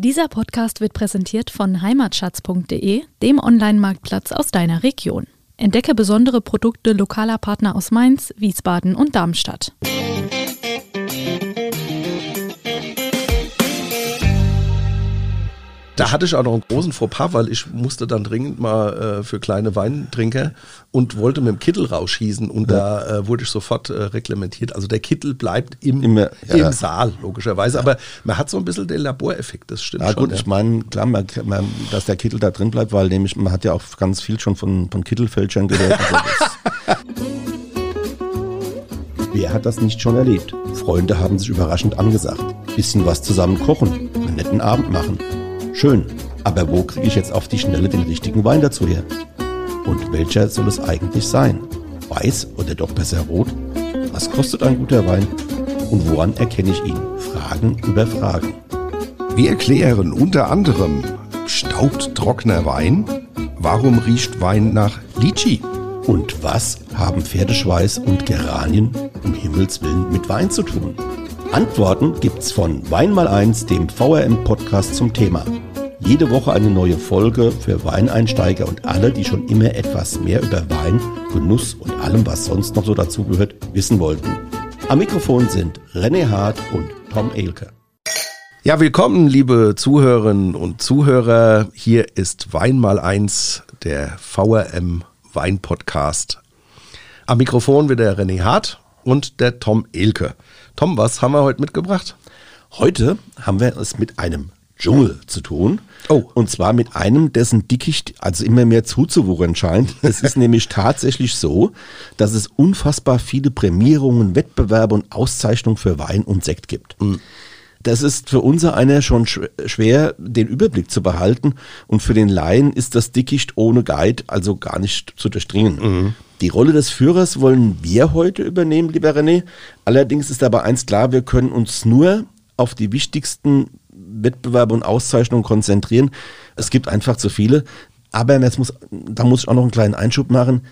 Dieser Podcast wird präsentiert von heimatschatz.de, dem Online-Marktplatz aus deiner Region. Entdecke besondere Produkte lokaler Partner aus Mainz, Wiesbaden und Darmstadt. Da hatte ich auch noch einen großen Fauxpas, weil ich musste dann dringend mal äh, für kleine Weintrinker und wollte mit dem Kittel rausschießen und ja. da äh, wurde ich sofort äh, reglementiert. Also der Kittel bleibt im, Immer, ja, im. Saal, logischerweise. Aber man hat so ein bisschen den Laboreffekt, das stimmt ja, schon. Gut, ich meine, klar, man, man, dass der Kittel da drin bleibt, weil nämlich man hat ja auch ganz viel schon von, von Kittelfälschern gehört. Also Wer hat das nicht schon erlebt? Freunde haben sich überraschend angesagt. Bisschen was zusammen kochen, einen netten Abend machen. Schön, aber wo kriege ich jetzt auf die Schnelle den richtigen Wein dazu her? Und welcher soll es eigentlich sein? Weiß oder doch besser rot? Was kostet ein guter Wein? Und woran erkenne ich ihn? Fragen über Fragen. Wir erklären unter anderem, staubt trockener Wein? Warum riecht Wein nach Litschi? Und was haben Pferdeschweiß und Geranien um Himmels Willen mit Wein zu tun? Antworten gibt's von Wein mal eins, dem VRM-Podcast zum Thema. Jede Woche eine neue Folge für Weineinsteiger und alle, die schon immer etwas mehr über Wein, Genuss und allem, was sonst noch so dazugehört, wissen wollten. Am Mikrofon sind René Hart und Tom Elke. Ja, willkommen, liebe Zuhörerinnen und Zuhörer. Hier ist Wein mal eins, der VRM Wein Podcast. Am Mikrofon wieder René Hart und der Tom Elke. Tom, was haben wir heute mitgebracht? Heute haben wir es mit einem Dschungel zu tun. Oh. Und zwar mit einem, dessen Dickicht also immer mehr zuzuwuchern scheint. Es ist nämlich tatsächlich so, dass es unfassbar viele Prämierungen, Wettbewerbe und Auszeichnungen für Wein und Sekt gibt. Mhm. Das ist für unser einer schon schwer, den Überblick zu behalten. Und für den Laien ist das Dickicht ohne Guide also gar nicht zu durchdringen. Mhm. Die Rolle des Führers wollen wir heute übernehmen, lieber René. Allerdings ist aber eins klar, wir können uns nur auf die wichtigsten Wettbewerbe und Auszeichnungen konzentrieren. Es gibt einfach zu viele. Aber jetzt muss, da muss ich auch noch einen kleinen Einschub machen.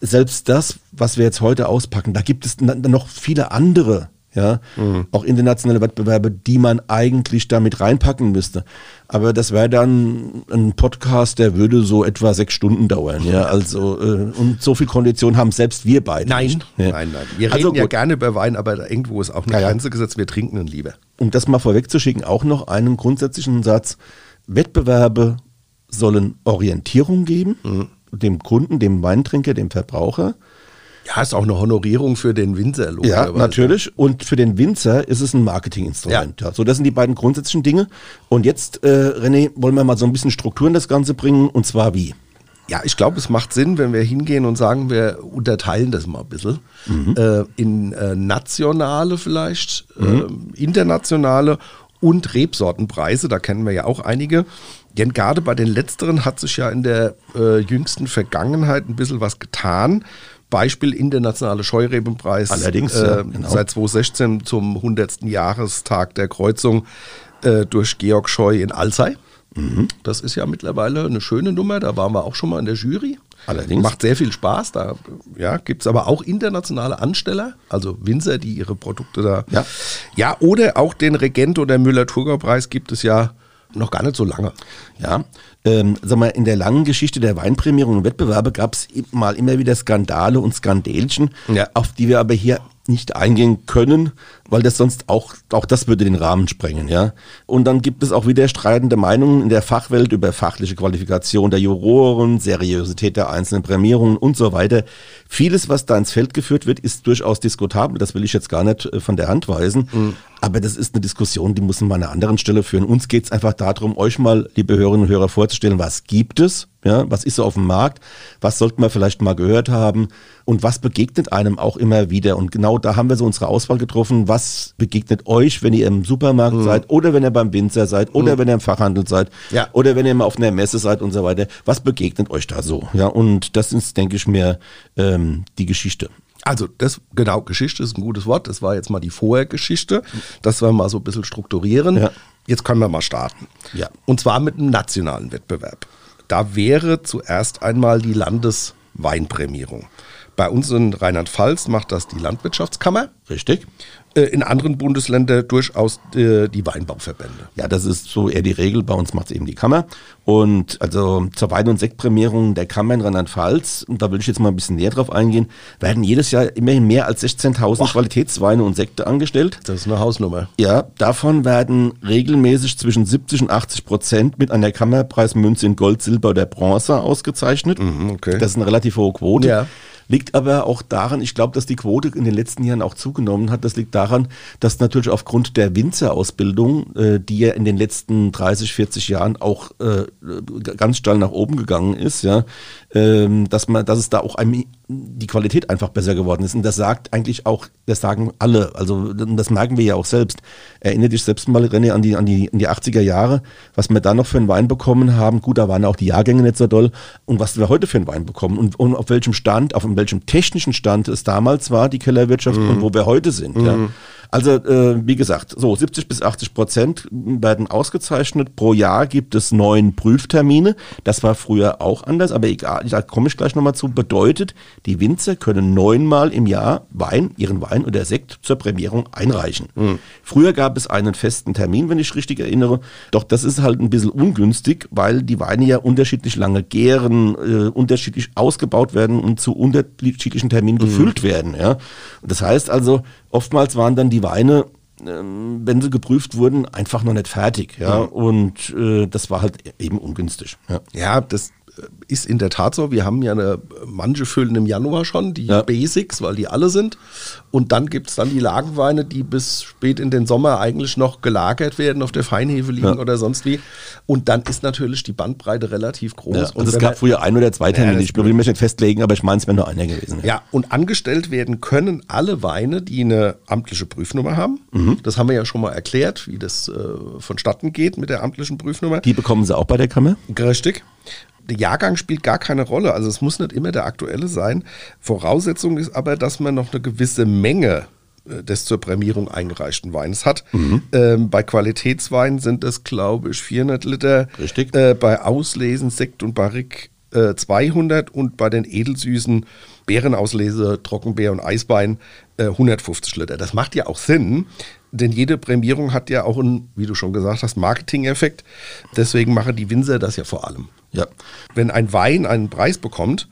Selbst das, was wir jetzt heute auspacken, da gibt es noch viele andere ja, mhm. auch internationale Wettbewerbe, die man eigentlich damit reinpacken müsste. Aber das wäre dann ein Podcast, der würde so etwa sechs Stunden dauern, ja, also äh, und so viel Kondition haben selbst wir beide. Nein, nicht. Ja. nein, nein. Wir also reden ja gerne über Wein, aber irgendwo ist auch eine ja, Grenze gesetzt. Wir trinken ihn lieber. Um das mal vorwegzuschicken, auch noch einen grundsätzlichen Satz: Wettbewerbe sollen Orientierung geben, mhm. dem Kunden, dem Weintrinker, dem Verbraucher. Ja, ist auch eine Honorierung für den Winzer. Ja, natürlich. Und für den Winzer ist es ein Marketinginstrument. Ja. So, das sind die beiden grundsätzlichen Dinge. Und jetzt, äh, René, wollen wir mal so ein bisschen Struktur in das Ganze bringen. Und zwar wie? Ja, ich glaube, es macht Sinn, wenn wir hingehen und sagen, wir unterteilen das mal ein bisschen mhm. äh, in äh, nationale vielleicht, mhm. äh, internationale und Rebsortenpreise. Da kennen wir ja auch einige. Denn gerade bei den letzteren hat sich ja in der äh, jüngsten Vergangenheit ein bisschen was getan. Beispiel internationale Scheureben-Preis. Allerdings, äh, ja, genau. seit 2016 zum 100. Jahrestag der Kreuzung äh, durch Georg Scheu in Alzey. Mhm. Das ist ja mittlerweile eine schöne Nummer. Da waren wir auch schon mal in der Jury. Allerdings. Macht sehr viel Spaß. Da ja, gibt es aber auch internationale Ansteller, also Winzer, die ihre Produkte da. Ja, ja oder auch den Regent- oder Müller-Thurgau-Preis gibt es ja noch gar nicht so lange. Ja, ähm, sag mal, in der langen Geschichte der Weinprämierungen und Wettbewerbe gab es mal immer wieder Skandale und Skandälchen, ja. auf die wir aber hier nicht eingehen können, weil das sonst auch, auch das würde den Rahmen sprengen, ja. Und dann gibt es auch wieder streitende Meinungen in der Fachwelt über fachliche Qualifikation der Juroren, Seriosität der einzelnen Prämierungen und so weiter. Vieles, was da ins Feld geführt wird, ist durchaus diskutabel. Das will ich jetzt gar nicht äh, von der Hand weisen. Mhm. Aber das ist eine Diskussion, die muss man an einer anderen Stelle führen. Uns geht es einfach darum, euch mal, liebe Hörerinnen und Hörer, vorzustellen, was gibt es, ja, was ist so auf dem Markt, was sollte man vielleicht mal gehört haben und was begegnet einem auch immer wieder. Und genau da haben wir so unsere Auswahl getroffen. Was begegnet euch, wenn ihr im Supermarkt mhm. seid oder wenn ihr beim Winzer seid oder mhm. wenn ihr im Fachhandel seid ja. oder wenn ihr mal auf einer Messe seid und so weiter. Was begegnet euch da so? Ja, und das ist, denke ich mir, ähm, die Geschichte. Also das, genau, Geschichte ist ein gutes Wort. Das war jetzt mal die Vorhergeschichte. Das wir mal so ein bisschen strukturieren. Ja. Jetzt können wir mal starten. Ja. Und zwar mit einem nationalen Wettbewerb. Da wäre zuerst einmal die Landesweinprämierung. Bei uns in Rheinland-Pfalz macht das die Landwirtschaftskammer. Richtig. Äh, in anderen Bundesländern durchaus äh, die Weinbauverbände. Ja, das ist so eher die Regel. Bei uns macht es eben die Kammer. Und also zur Wein- und Sektprämierung der Kammer in Rheinland-Pfalz, und da will ich jetzt mal ein bisschen näher drauf eingehen, werden jedes Jahr immerhin mehr als 16.000 Qualitätsweine und Sekte angestellt. Das ist eine Hausnummer. Ja, davon werden regelmäßig zwischen 70 und 80 Prozent mit einer Kammerpreismünze in Gold, Silber oder Bronze ausgezeichnet. Mhm, okay. Das ist eine relativ hohe Quote. Ja. Liegt aber auch daran, ich glaube, dass die Quote in den letzten Jahren auch zugenommen hat. Das liegt daran, dass natürlich aufgrund der Winzerausbildung, äh, die ja in den letzten 30, 40 Jahren auch äh, ganz steil nach oben gegangen ist, ja, ähm, dass man, dass es da auch einem, die Qualität einfach besser geworden ist. Und das sagt eigentlich auch, das sagen alle, also das merken wir ja auch selbst. Erinnere dich selbst mal, René, an die, an die, an die 80er Jahre, was wir da noch für einen Wein bekommen haben. Gut, da waren auch die Jahrgänge nicht so doll. Und was wir heute für einen Wein bekommen und, und auf welchem Stand, auf welchem technischen Stand es damals war, die Kellerwirtschaft mhm. und wo wir heute sind. Mhm. Ja. Also äh, wie gesagt, so 70 bis 80 Prozent werden ausgezeichnet. Pro Jahr gibt es neun Prüftermine. Das war früher auch anders, aber egal, da komme ich gleich nochmal zu. Bedeutet, die Winzer können neunmal im Jahr Wein, ihren Wein oder Sekt zur Prämierung einreichen. Mhm. Früher gab es einen festen Termin, wenn ich richtig erinnere. Doch das ist halt ein bisschen ungünstig, weil die Weine ja unterschiedlich lange gären, äh, unterschiedlich ausgebaut werden und zu unterschiedlichen Terminen mhm. gefüllt werden. Ja. Das heißt also, oftmals waren dann die Weine ähm, wenn sie geprüft wurden, einfach noch nicht fertig. Ja? Mhm. Und äh, das war halt eben ungünstig. Ja, ja das, ist in der Tat so. Wir haben ja eine, manche füllen im Januar schon, die ja. Basics, weil die alle sind. Und dann gibt es dann die Lagenweine, die bis spät in den Sommer eigentlich noch gelagert werden, auf der Feinhefe liegen ja. oder sonst wie. Und dann ist natürlich die Bandbreite relativ groß. Ja, und also es gab früher ein oder zwei Termine. ich will mich nicht festlegen, aber ich meine, es wäre nur einer gewesen. Ja. und angestellt werden können alle Weine, die eine amtliche Prüfnummer haben. Mhm. Das haben wir ja schon mal erklärt, wie das äh, vonstatten geht mit der amtlichen Prüfnummer. Die bekommen sie auch bei der Kammer? Richtig der Jahrgang spielt gar keine Rolle. Also es muss nicht immer der aktuelle sein. Voraussetzung ist aber, dass man noch eine gewisse Menge äh, des zur Prämierung eingereichten Weins hat. Mhm. Ähm, bei Qualitätsweinen sind das, glaube ich, 400 Liter. Richtig. Äh, bei Auslesen, Sekt und Barrique äh, 200 und bei den edelsüßen Beerenauslese, Trockenbeer und Eisbein 150 Liter. Das macht ja auch Sinn, denn jede Prämierung hat ja auch einen, wie du schon gesagt hast, Marketing-Effekt. Deswegen machen die Winzer das ja vor allem. Ja. Wenn ein Wein einen Preis bekommt,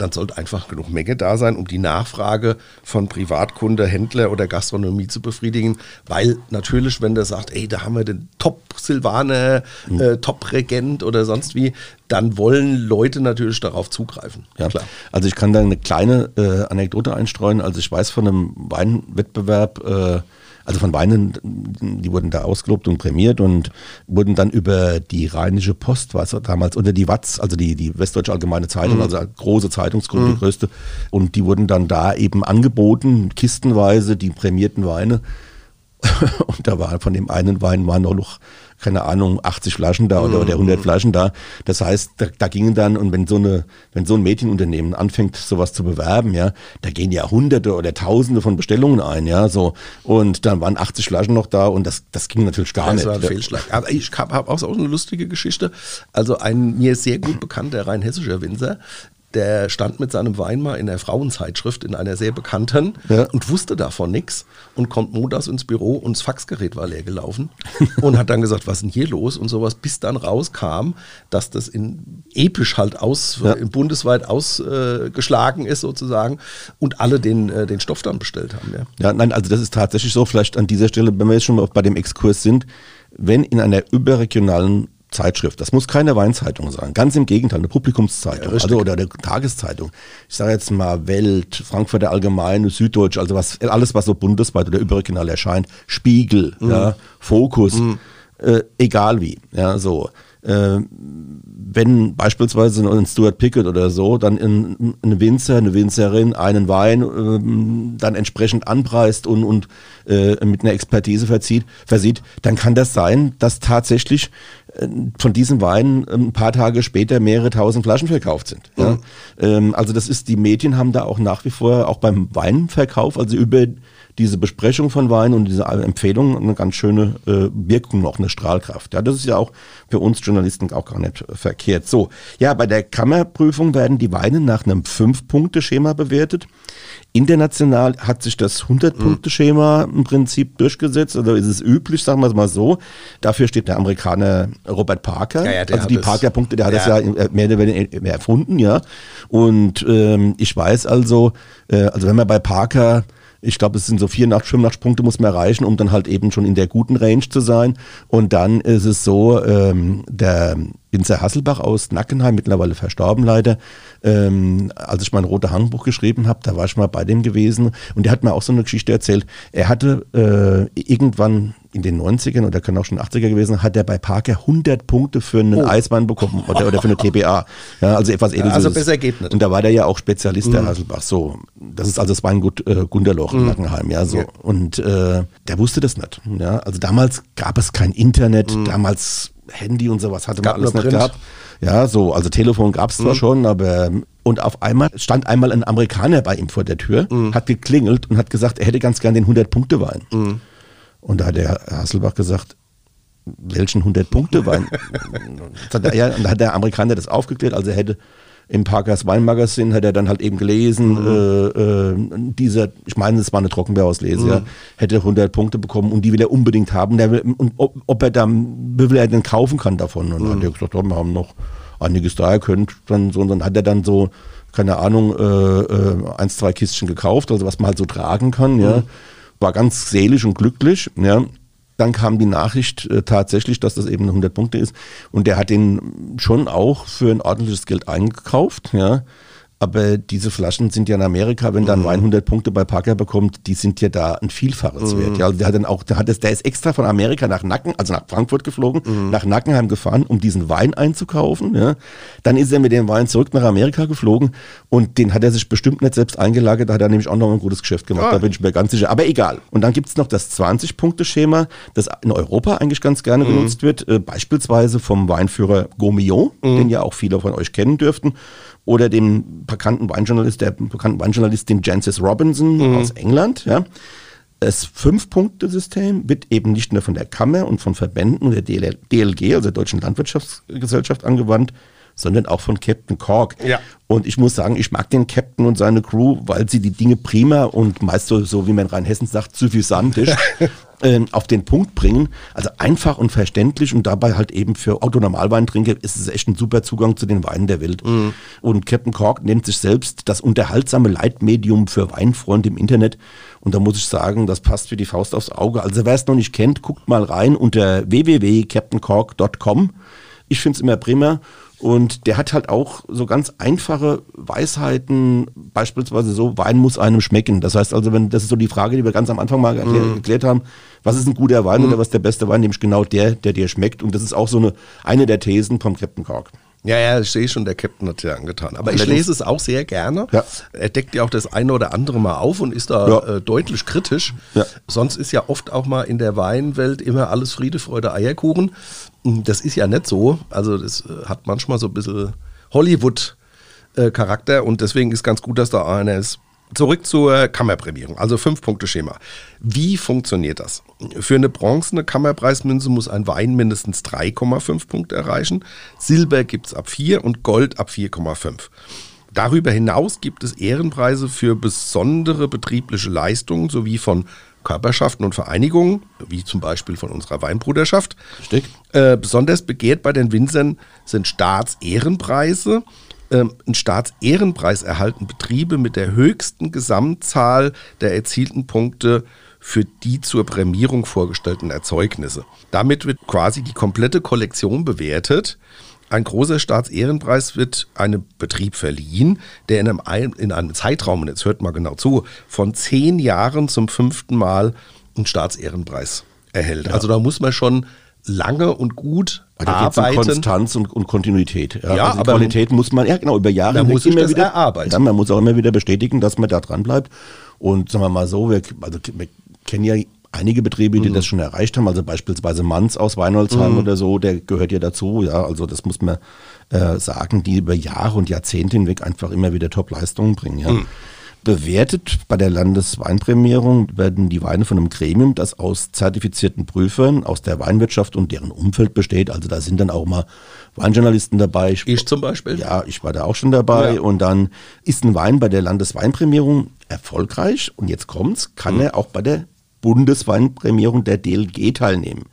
dann sollte einfach genug Menge da sein, um die Nachfrage von Privatkunde, Händler oder Gastronomie zu befriedigen. Weil natürlich, wenn der sagt, ey, da haben wir den Top-Silvaner, mhm. äh, Top-Regent oder sonst wie, dann wollen Leute natürlich darauf zugreifen. Ja, klar. Also ich kann da eine kleine äh, Anekdote einstreuen. Also ich weiß von einem Weinwettbewerb, äh, also von Weinen, die wurden da ausgelobt und prämiert und wurden dann über die Rheinische Post, was damals, oder die Watz, also die, die Westdeutsche Allgemeine Zeitung, mhm. also große Zeitungsgruppe, mhm. die größte, und die wurden dann da eben angeboten, kistenweise, die prämierten Weine. und da war von dem einen Wein war noch keine Ahnung, 80 Flaschen da oder, oder 100 mhm. Flaschen da. Das heißt, da, da gingen dann, und wenn so eine, wenn so ein Mädchenunternehmen anfängt, sowas zu bewerben, ja, da gehen ja Hunderte oder Tausende von Bestellungen ein, ja, so. Und dann waren 80 Flaschen noch da und das, das ging natürlich gar das nicht. Das war ein Fehlschlag. Aber ich habe auch so eine lustige Geschichte. Also ein mir sehr gut bekannter rheinhessischer Winzer, der stand mit seinem Wein mal in der Frauenzeitschrift, in einer sehr bekannten, ja. und wusste davon nichts und kommt montags ins Büro und das Faxgerät war leer gelaufen und hat dann gesagt, was ist denn hier los und sowas, bis dann rauskam, dass das in episch halt aus, ja. bundesweit ausgeschlagen äh, ist sozusagen und alle den, äh, den Stoff dann bestellt haben. Ja. ja, nein, also das ist tatsächlich so, vielleicht an dieser Stelle, wenn wir jetzt schon mal bei dem Exkurs sind, wenn in einer überregionalen Zeitschrift. Das muss keine Weinzeitung sein. Ganz im Gegenteil, eine Publikumszeitung ja, also, oder eine Tageszeitung. Ich sage jetzt mal Welt, Frankfurter Allgemeine, Süddeutsch, also was, alles, was so bundesweit oder überregional erscheint. Spiegel, mhm. ja, Fokus, mhm. äh, egal wie. Ja, so. Äh, wenn beispielsweise ein Stuart Pickett oder so dann in, ein Winzer, eine Winzerin einen Wein äh, dann entsprechend anpreist und, und äh, mit einer Expertise verzieht, versieht, dann kann das sein, dass tatsächlich äh, von diesen Weinen ein paar Tage später mehrere tausend Flaschen verkauft sind. Ja? Mhm. Ähm, also das ist, die Medien haben da auch nach wie vor, auch beim Weinverkauf, also über diese Besprechung von Wein und diese Empfehlung eine ganz schöne äh, Wirkung noch, eine Strahlkraft. Ja, das ist ja auch für uns Journalisten auch gar nicht verkehrt. So, ja, bei der Kammerprüfung werden die Weine nach einem Fünf-Punkte-Schema bewertet. International hat sich das 100-Punkte-Schema im Prinzip durchgesetzt, oder ist es üblich, sagen wir es mal so. Dafür steht der Amerikaner Robert Parker. Ja, ja, also die Parker-Punkte, der hat ja. das ja mehr oder weniger erfunden, ja. Und ähm, ich weiß also, äh, also wenn man bei Parker ich glaube, es sind so 84, 85 Punkte muss man erreichen, um dann halt eben schon in der guten Range zu sein. Und dann ist es so, ähm, der Winzer Hasselbach aus Nackenheim, mittlerweile verstorben leider, ähm, als ich mein rote Handbuch geschrieben habe, da war ich mal bei dem gewesen und der hat mir auch so eine Geschichte erzählt. Er hatte äh, irgendwann in den 90ern oder kann auch schon 80er gewesen, hat er bei Parker 100 Punkte für einen oh. Eismann bekommen oder, oder für eine TBA. Ja, also etwas edles. Also besser geht nicht. Und da war der ja auch Spezialist, der mhm. Hasselbach. So, das ist also das Weingut äh, Gunderloch mhm. in Nackenheim. Ja, so. Ja. Und äh, der wusste das nicht. Ja, also damals gab es kein Internet, mhm. damals Handy und sowas hatte man alles nicht gehabt. Ja, so, also Telefon gab es zwar mhm. schon, aber und auf einmal stand einmal ein Amerikaner bei ihm vor der Tür, mhm. hat geklingelt und hat gesagt, er hätte ganz gern den 100-Punkte-Wein. Mhm. Und da hat der Hasselbach gesagt, welchen 100-Punkte-Wein? ja, und da hat der Amerikaner das aufgeklärt, also er hätte im Parkers Weinmagazin hat er dann halt eben gelesen, mhm. äh, äh, dieser, ich meine, es war eine Trockenbeerauslese, mhm. ja, hätte 100 Punkte bekommen und die will er unbedingt haben. Will, und ob, ob, er dann, wie viel er denn kaufen kann davon. Und mhm. dann hat er gesagt, oh, wir haben noch einiges da, er könnte dann so, und dann hat er dann so, keine Ahnung, äh, äh, eins, zwei Kistchen gekauft, also was man halt so tragen kann, ja. Mhm. War ganz seelisch und glücklich, ja. Dann kam die Nachricht äh, tatsächlich, dass das eben 100 Punkte ist. Und der hat den schon auch für ein ordentliches Geld eingekauft, ja. Aber diese Flaschen sind ja in Amerika, wenn dann mhm. 100 Punkte bei Parker bekommt, die sind ja da ein Vielfaches mhm. wert. Ja, der hat dann auch, der hat das, der ist extra von Amerika nach Nacken, also nach Frankfurt geflogen, mhm. nach Nackenheim gefahren, um diesen Wein einzukaufen. Ja. Dann ist er mit dem Wein zurück nach Amerika geflogen und den hat er sich bestimmt nicht selbst eingelagert, da hat er nämlich auch noch ein gutes Geschäft gemacht, ah. da bin ich mir ganz sicher. Aber egal. Und dann gibt es noch das 20-Punkte-Schema, das in Europa eigentlich ganz gerne mhm. genutzt wird, äh, beispielsweise vom Weinführer Gomillon, mhm. den ja auch viele von euch kennen dürften oder dem bekannten Weinjournalist, der bekannten Weinjournalist, dem Jancis Robinson mhm. aus England, ja. Das Fünf-Punkte-System wird eben nicht nur von der Kammer und von Verbänden der DLG, also der Deutschen Landwirtschaftsgesellschaft, angewandt, sondern auch von Captain Cork. Ja. Und ich muss sagen, ich mag den Captain und seine Crew, weil sie die Dinge prima und meist so, so wie man in Rheinhessen sagt, suffisantisch äh, auf den Punkt bringen. Also einfach und verständlich und dabei halt eben für Autonormalweintrinker ist es echt ein super Zugang zu den Weinen der Welt. Mhm. Und Captain Cork nennt sich selbst das unterhaltsame Leitmedium für Weinfreunde im Internet. Und da muss ich sagen, das passt wie die Faust aufs Auge. Also wer es noch nicht kennt, guckt mal rein unter www.captaincork.com. Ich finde es immer prima. Und der hat halt auch so ganz einfache Weisheiten, beispielsweise so, Wein muss einem schmecken. Das heißt also, wenn, das ist so die Frage, die wir ganz am Anfang mal mm. erklärt haben, was ist ein guter Wein mm. oder was ist der beste Wein, nämlich genau der, der dir schmeckt. Und das ist auch so eine, eine der Thesen vom Captain Cork. Ja, ja, ich sehe schon, der Captain hat ja angetan. Aber ich lese es auch sehr gerne. Ja. Er deckt ja auch das eine oder andere mal auf und ist da ja. äh, deutlich kritisch. Ja. Sonst ist ja oft auch mal in der Weinwelt immer alles Friede, Freude, Eierkuchen. Das ist ja nicht so. Also das äh, hat manchmal so ein bisschen Hollywood-Charakter äh, und deswegen ist ganz gut, dass da einer ist, Zurück zur Kammerprämierung, also Fünf-Punkte-Schema. Wie funktioniert das? Für eine bronzene Kammerpreismünze muss ein Wein mindestens 3,5 Punkte erreichen. Silber gibt es ab 4 und Gold ab 4,5. Darüber hinaus gibt es Ehrenpreise für besondere betriebliche Leistungen sowie von Körperschaften und Vereinigungen, wie zum Beispiel von unserer Weinbruderschaft. Äh, besonders begehrt bei den Winzern sind Staatsehrenpreise ähm, einen Staatsehrenpreis erhalten Betriebe mit der höchsten Gesamtzahl der erzielten Punkte für die zur Prämierung vorgestellten Erzeugnisse. Damit wird quasi die komplette Kollektion bewertet. Ein großer Staatsehrenpreis wird einem Betrieb verliehen, der in einem, in einem Zeitraum, und jetzt hört mal genau zu, von zehn Jahren zum fünften Mal einen Staatsehrenpreis erhält. Ja. Also da muss man schon lange und gut da arbeiten. Um Konstanz und, und Kontinuität. Ja, ja also aber Qualität muss man, ja genau, über Jahre muss immer wieder erarbeiten. Ja, man muss auch immer wieder bestätigen, dass man da dran bleibt. Und sagen wir mal so, wir, also, wir kennen ja einige Betriebe, die mhm. das schon erreicht haben, also beispielsweise Manz aus Weinholzheim mhm. oder so, der gehört ja dazu, ja, also das muss man äh, sagen, die über Jahre und Jahrzehnte hinweg einfach immer wieder Top-Leistungen bringen, ja. Mhm. bewertet bei der Landesweinprämierung werden die Weine von einem Gremium, das aus zertifizierten Prüfern aus der Weinwirtschaft und deren Umfeld besteht. Also da sind dann auch mal Weinjournalisten dabei. Ich, ich zum Beispiel? Ja, ich war da auch schon dabei. Ja. Und dann ist ein Wein bei der Landesweinprämierung erfolgreich. Und jetzt kommt's, kann mhm. er auch bei der Bundesweinprämierung der DLG teilnehmen.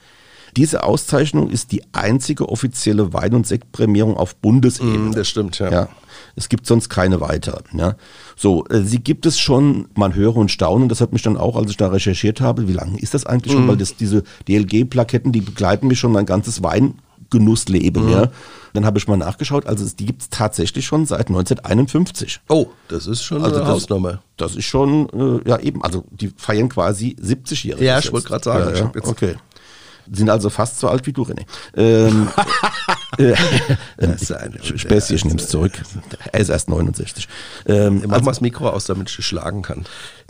Diese Auszeichnung ist die einzige offizielle Wein- und Sektprämierung auf Bundesebene. Mm, das stimmt, ja. ja. Es gibt sonst keine weitere. Ja. So, äh, sie gibt es schon, man höre und staune, das hat mich dann auch, als ich da recherchiert habe, wie lange ist das eigentlich mm. schon? Weil das, diese DLG-Plaketten, die begleiten mich schon mein ganzes Weingenussleben. Mm. Ja. Dann habe ich mal nachgeschaut, also die gibt es tatsächlich schon seit 1951. Oh, das ist schon also eine das, Hausnummer. Das ist schon, äh, ja eben, also die feiern quasi 70-Jährige. Ja, ich wollte gerade sagen. Ja, ja. Okay. Sind also fast so alt wie du, René. Ähm, äh, äh, Späßchen, ich nehme es zurück. Er ist erst 69. Ähm, Mach also, mal das Mikro aus, damit ich schlagen kann.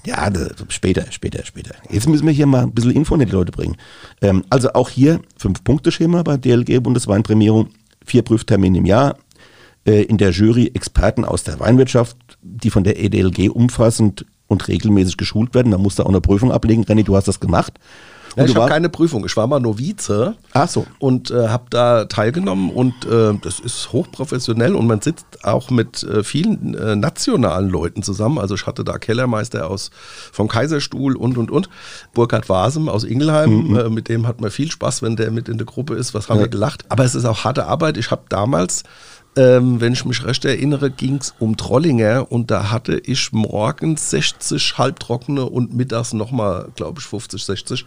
Ja, später, später, später. Jetzt müssen wir hier mal ein bisschen Info in die Leute bringen. Ähm, also auch hier Fünf-Punkte-Schema bei DLG Bundesweinprämierung, vier Prüftermine im Jahr. Äh, in der Jury Experten aus der Weinwirtschaft, die von der EDLG umfassend und regelmäßig geschult werden. Da musst du auch eine Prüfung ablegen. René, du hast das gemacht. Ja, ich habe keine Prüfung. Ich war mal Novize Ach so. und äh, habe da teilgenommen und äh, das ist hochprofessionell und man sitzt auch mit äh, vielen äh, nationalen Leuten zusammen. Also ich hatte da Kellermeister aus vom Kaiserstuhl und und und Burkhard Wasem aus Ingelheim. Mhm. Äh, mit dem hat man viel Spaß, wenn der mit in der Gruppe ist. Was haben ja. wir gelacht? Aber es ist auch harte Arbeit. Ich habe damals ähm, wenn ich mich recht erinnere, ging es um Trollinger und da hatte ich morgens 60 halbtrockene und mittags nochmal, glaube ich, 50, 60.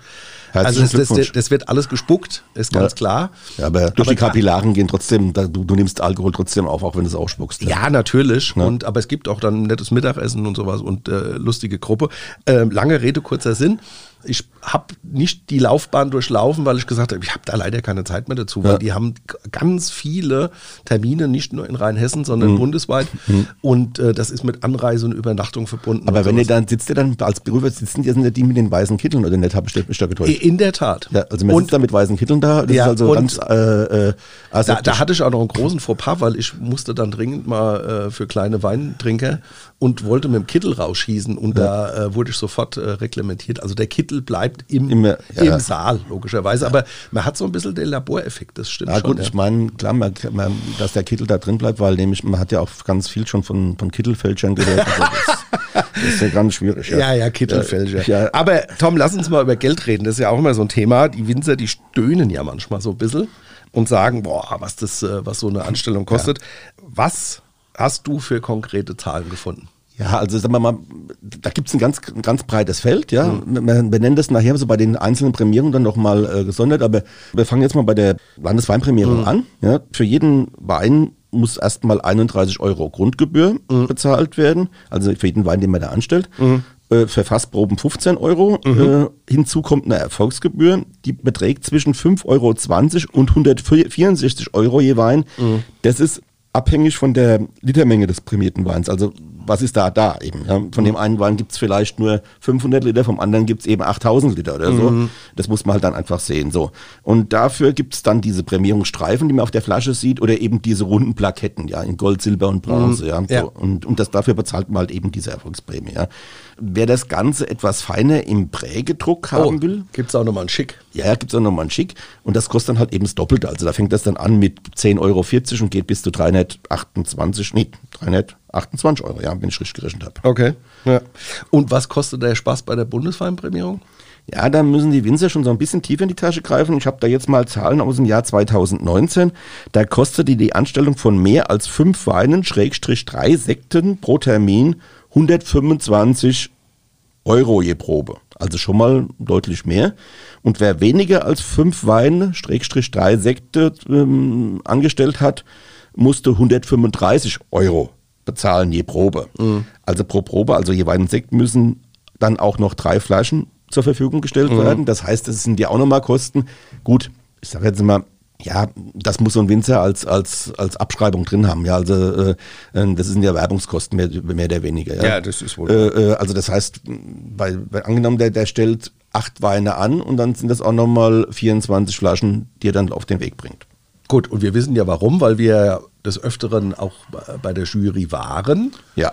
also das, das, das, wird alles gespuckt, ist ganz ja. klar. Ja, aber durch aber die Kapillaren gehen trotzdem, du, du, nimmst Alkohol trotzdem auf, auch wenn du es ausspuckst. Ja, ja natürlich. Ja. Und, aber es gibt auch dann nettes Mittagessen und sowas und äh, lustige Gruppe. Äh, lange Rede, kurzer Sinn ich habe nicht die Laufbahn durchlaufen, weil ich gesagt habe, ich habe da leider keine Zeit mehr dazu, weil ja. die haben ganz viele Termine, nicht nur in Rheinhessen, sondern mhm. bundesweit. Mhm. Und äh, das ist mit Anreise und Übernachtung verbunden. Aber wenn ihr dann sitzt, ihr dann als Berührer sitzen, die sind ja die mit den weißen Kitteln oder nicht, habe ich da getäuscht. In der Tat. Ja, also man und, sitzt da mit weißen Kitteln da, das ja, ist also ganz äh, äh, da, da, hatte ich auch noch einen großen Fauxpas, weil ich musste dann dringend mal äh, für kleine Weintrinker und wollte mit dem Kittel rausschießen und ja. da äh, wurde ich sofort äh, reglementiert. Also der Kittel bleibt im, Immer, ja. im Saal, logischerweise. Ja. Aber man hat so ein bisschen den Laboreffekt, das stimmt ja, schon. Gut, ich meine, klar, man, man, dass der Kittel da drin bleibt, weil nämlich man hat ja auch ganz viel schon von, von Kittelfälschern gehört. Also das, das, ist ja ganz schwierig. Ja, ja, Kittelfälscher. Aber Tom, lass uns mal über Geld reden. Das ist ja auch immer so ein Thema. Die Winzer, die stöhnen ja manchmal so ein bisschen und sagen, boah, was das, äh, was so eine Anstellung kostet. Was hast du für konkrete Zahlen gefunden? Ja, also sagen wir mal, da gibt's ein ganz, ein ganz breites Feld, ja. Mhm. Wir benennen das nachher so bei den einzelnen Prämierungen dann nochmal äh, gesondert, aber wir fangen jetzt mal bei der Landesweinprämierung mhm. an. Ja. Für jeden Wein muss erstmal 31 Euro Grundgebühr mhm. bezahlt werden, also für jeden Wein, den man da anstellt. Mhm. Äh, für Fassproben 15 Euro. Mhm. Äh, hinzu kommt eine Erfolgsgebühr, die beträgt zwischen 5,20 Euro und 164 Euro je Wein. Mhm. Das ist abhängig von der Litermenge des prämierten Weins. Also was ist da da eben? Ja? Von dem einen Wein gibt es vielleicht nur 500 Liter, vom anderen gibt es eben 8000 Liter oder so. Mhm. Das muss man halt dann einfach sehen. So. Und dafür gibt es dann diese Prämierungsstreifen, die man auf der Flasche sieht, oder eben diese runden Plaketten, ja, in Gold, Silber und Bronze. Mhm. Ja? So. ja. Und, und das, dafür bezahlt man halt eben diese Erfolgsprämie. Ja? Wer das Ganze etwas feiner im Prägedruck haben oh, will. Gibt es auch nochmal einen Schick. Ja, gibt es auch nochmal einen Schick. Und das kostet dann halt eben das Doppelte. Also da fängt das dann an mit 10,40 Euro und geht bis zu 328, nee, 328 Euro, ja, wenn ich richtig gerechnet habe. Okay. Ja. Und was kostet der Spaß bei der Bundesweinprämierung? Ja, da müssen die Winzer schon so ein bisschen tiefer in die Tasche greifen. Ich habe da jetzt mal Zahlen aus dem Jahr 2019. Da kostete die Anstellung von mehr als fünf Weinen, Schrägstrich drei Sekten pro Termin 125 Euro je Probe. Also schon mal deutlich mehr. Und wer weniger als fünf Weine, Schrägstrich drei Sekte ähm, angestellt hat, musste 135 Euro bezahlen je Probe. Mhm. Also pro Probe, also je Wein und Sekt müssen dann auch noch drei Flaschen zur Verfügung gestellt mhm. werden. Das heißt, das sind ja auch nochmal Kosten. Gut, ich sage jetzt mal, ja, das muss so ein Winzer als, als, als Abschreibung drin haben. Ja, also äh, äh das sind ja Werbungskosten mehr, mehr oder weniger. Ja, ja das ist wohl. Äh, äh, also das heißt, weil, weil angenommen, der, der stellt acht Weine an und dann sind das auch nochmal 24 Flaschen, die er dann auf den Weg bringt. Gut, und wir wissen ja warum, weil wir des Öfteren auch bei der Jury waren. Ja.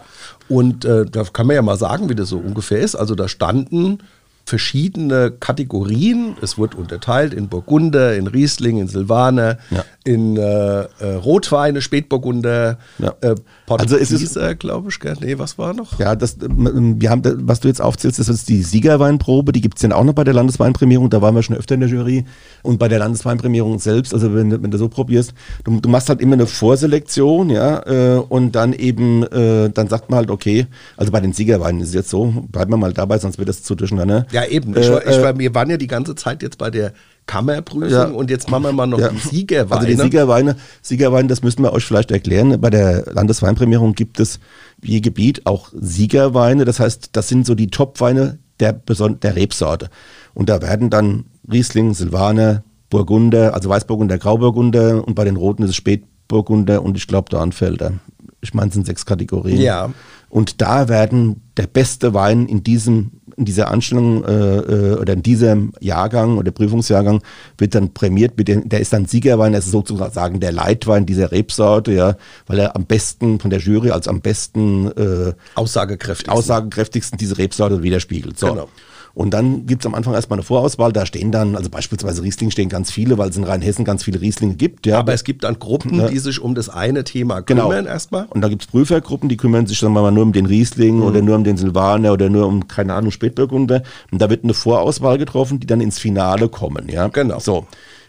Und äh, da kann man ja mal sagen, wie das so ungefähr ist. Also da standen verschiedene Kategorien. Es wurde unterteilt in Burgunder, in Riesling, in Silvaner, ja. in äh, äh, Rotweine, Spätburgunder, ja. äh, also ist es, glaube ich. Gell? Nee, was war noch? Ja, das, wir haben, was du jetzt aufzählst, das ist die Siegerweinprobe. Die gibt es ja auch noch bei der Landesweinprämierung. Da waren wir schon öfter in der Jury. Und bei der Landesweinprämierung selbst, also wenn, wenn du so probierst, du, du machst halt immer eine Vorselektion, ja, äh, und dann eben, äh, dann sagt man halt, okay, also bei den Siegerweinen ist es jetzt so, bleiben wir mal dabei, sonst wird das zu durcheinander. Ja, eben. Ich, äh, ich war, wir waren ja die ganze Zeit jetzt bei der Kammerprüfung ja. und jetzt machen wir mal noch ja. die Siegerweine. Also die Siegerweine, Siegerweine, das müssen wir euch vielleicht erklären. Bei der Landesweinprämierung gibt es je Gebiet auch Siegerweine. Das heißt, das sind so die Topweine der, der Rebsorte. Und da werden dann Riesling, Silvaner, Burgunder, also Weißburgunder, Grauburgunder und bei den Roten ist es Spätburgunder und ich glaube Dornfelder. Ich meine, es sind sechs Kategorien. Ja. Und da werden der beste Wein in diesem in dieser Anstellung äh, äh, oder in diesem Jahrgang oder Prüfungsjahrgang wird dann prämiert, mit dem, der ist dann Siegerwein, das ist sozusagen der Leitwein dieser Rebsorte, ja, weil er am besten von der Jury als am besten äh, aussagekräftigsten. aussagekräftigsten diese Rebsorte widerspiegelt. So. Genau. Und dann gibt es am Anfang erstmal eine Vorauswahl. Da stehen dann, also beispielsweise Riesling stehen ganz viele, weil es in Rheinhessen ganz viele Rieslinge gibt. Ja. Aber es gibt dann Gruppen, ja. die sich um das eine Thema genau. kümmern genau. erstmal. Und da gibt es Prüfergruppen, die kümmern sich dann mal nur um den Riesling mhm. oder nur um den Silvaner oder nur um, keine Ahnung, Spätburgunder. Und da wird eine Vorauswahl getroffen, die dann ins Finale kommen. Ja. Genau. So.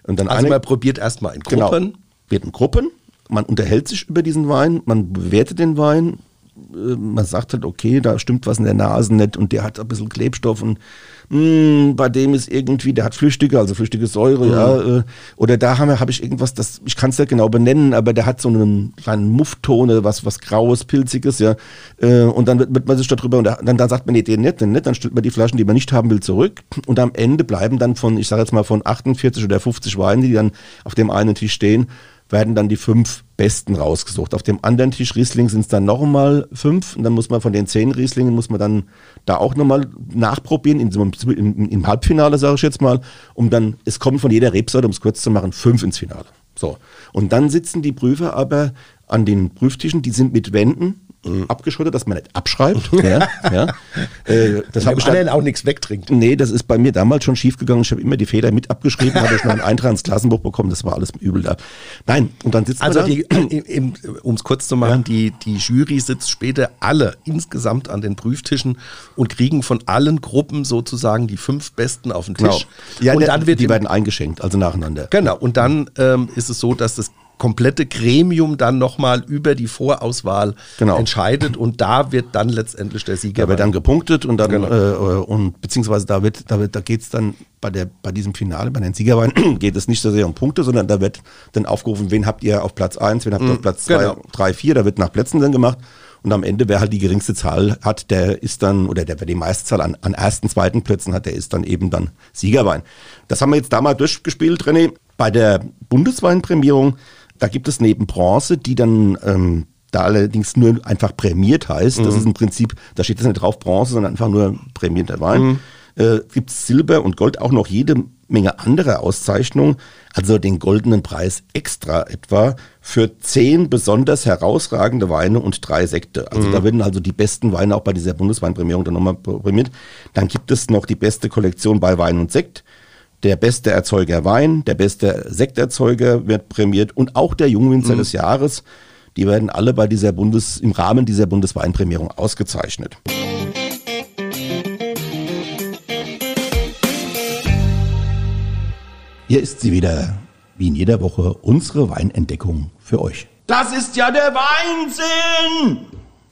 Und dann also eine, man probiert erstmal in genau. Gruppen. Genau. Wird in Gruppen. Man unterhält sich über diesen Wein, man bewertet den Wein, man sagt halt, okay, da stimmt was in der Nase nicht und der hat ein bisschen Klebstoff und mh, hm, bei dem ist irgendwie, der hat Flüchtige, also flüchtige Säure, mhm. ja, äh, oder da habe hab ich irgendwas, das, ich kann es ja genau benennen, aber der hat so einen kleinen Mufftone, was, was Graues, Pilziges, ja, äh, und dann wird, wird man sich darüber, und dann, dann sagt man, nee, den nicht, den nicht, dann stellt man die Flaschen, die man nicht haben will, zurück und am Ende bleiben dann von, ich sage jetzt mal von 48 oder 50 Weinen, die dann auf dem einen Tisch stehen, werden dann die fünf besten rausgesucht. Auf dem anderen Tisch Riesling sind es dann nochmal fünf und dann muss man von den zehn Rieslingen muss man dann da auch nochmal nachprobieren, in, im, im Halbfinale sage ich jetzt mal, um dann, es kommen von jeder Rebsorte, um es kurz zu machen, fünf ins Finale. So. Und dann sitzen die Prüfer aber an den Prüftischen, die sind mit Wänden. Abgeschottet, dass man nicht abschreibt. ja, ja. Äh, das habe ich dann auch nichts wegtrinkt. Nee, das ist bei mir damals schon schief gegangen. Ich habe immer die Fehler mit abgeschrieben, habe schon einen Eintrag ins Klassenbuch bekommen. Das war alles übel da. Nein, und dann sitzt also um es kurz zu machen, ja. die, die Jury sitzt später alle insgesamt an den Prüftischen und kriegen von allen Gruppen sozusagen die fünf Besten auf den Tisch. Genau. Ja, und dann wird die werden eingeschenkt, also nacheinander. Genau. Und dann ähm, ist es so, dass das komplette Gremium dann nochmal über die Vorauswahl genau. entscheidet und da wird dann letztendlich der Sieger. Da wird dann gepunktet und dann genau. äh, und beziehungsweise da wird, da wird, da geht es dann bei der bei diesem Finale, bei den Siegerweinen geht es nicht so sehr um Punkte, sondern da wird dann aufgerufen, wen habt ihr auf Platz 1, wen habt ihr mhm, auf Platz 2, genau. 3, 4, da wird nach Plätzen dann gemacht. Und am Ende, wer halt die geringste Zahl hat, der ist dann, oder der, wer die meiste Zahl an, an ersten, zweiten Plätzen hat, der ist dann eben dann Siegerwein. Das haben wir jetzt da mal durchgespielt, René. Bei der Bundesweinprämierung da gibt es neben Bronze, die dann ähm, da allerdings nur einfach prämiert heißt. Mhm. Das ist im Prinzip, da steht das nicht drauf Bronze, sondern einfach nur prämierter Wein. Mhm. Äh, gibt Silber und Gold auch noch jede Menge andere Auszeichnungen, also den goldenen Preis extra etwa für zehn besonders herausragende Weine und drei Sekte. Also mhm. da werden also die besten Weine auch bei dieser Bundesweinprämierung dann nochmal prämiert. Dann gibt es noch die beste Kollektion bei Wein und Sekt der beste Erzeuger Wein, der beste Sekterzeuger wird prämiert und auch der Jungwinzer mhm. des Jahres. Die werden alle bei dieser Bundes, im Rahmen dieser Bundesweinprämierung ausgezeichnet. Hier ist sie wieder, wie in jeder Woche, unsere Weinentdeckung für euch. Das ist ja der Weinsinn!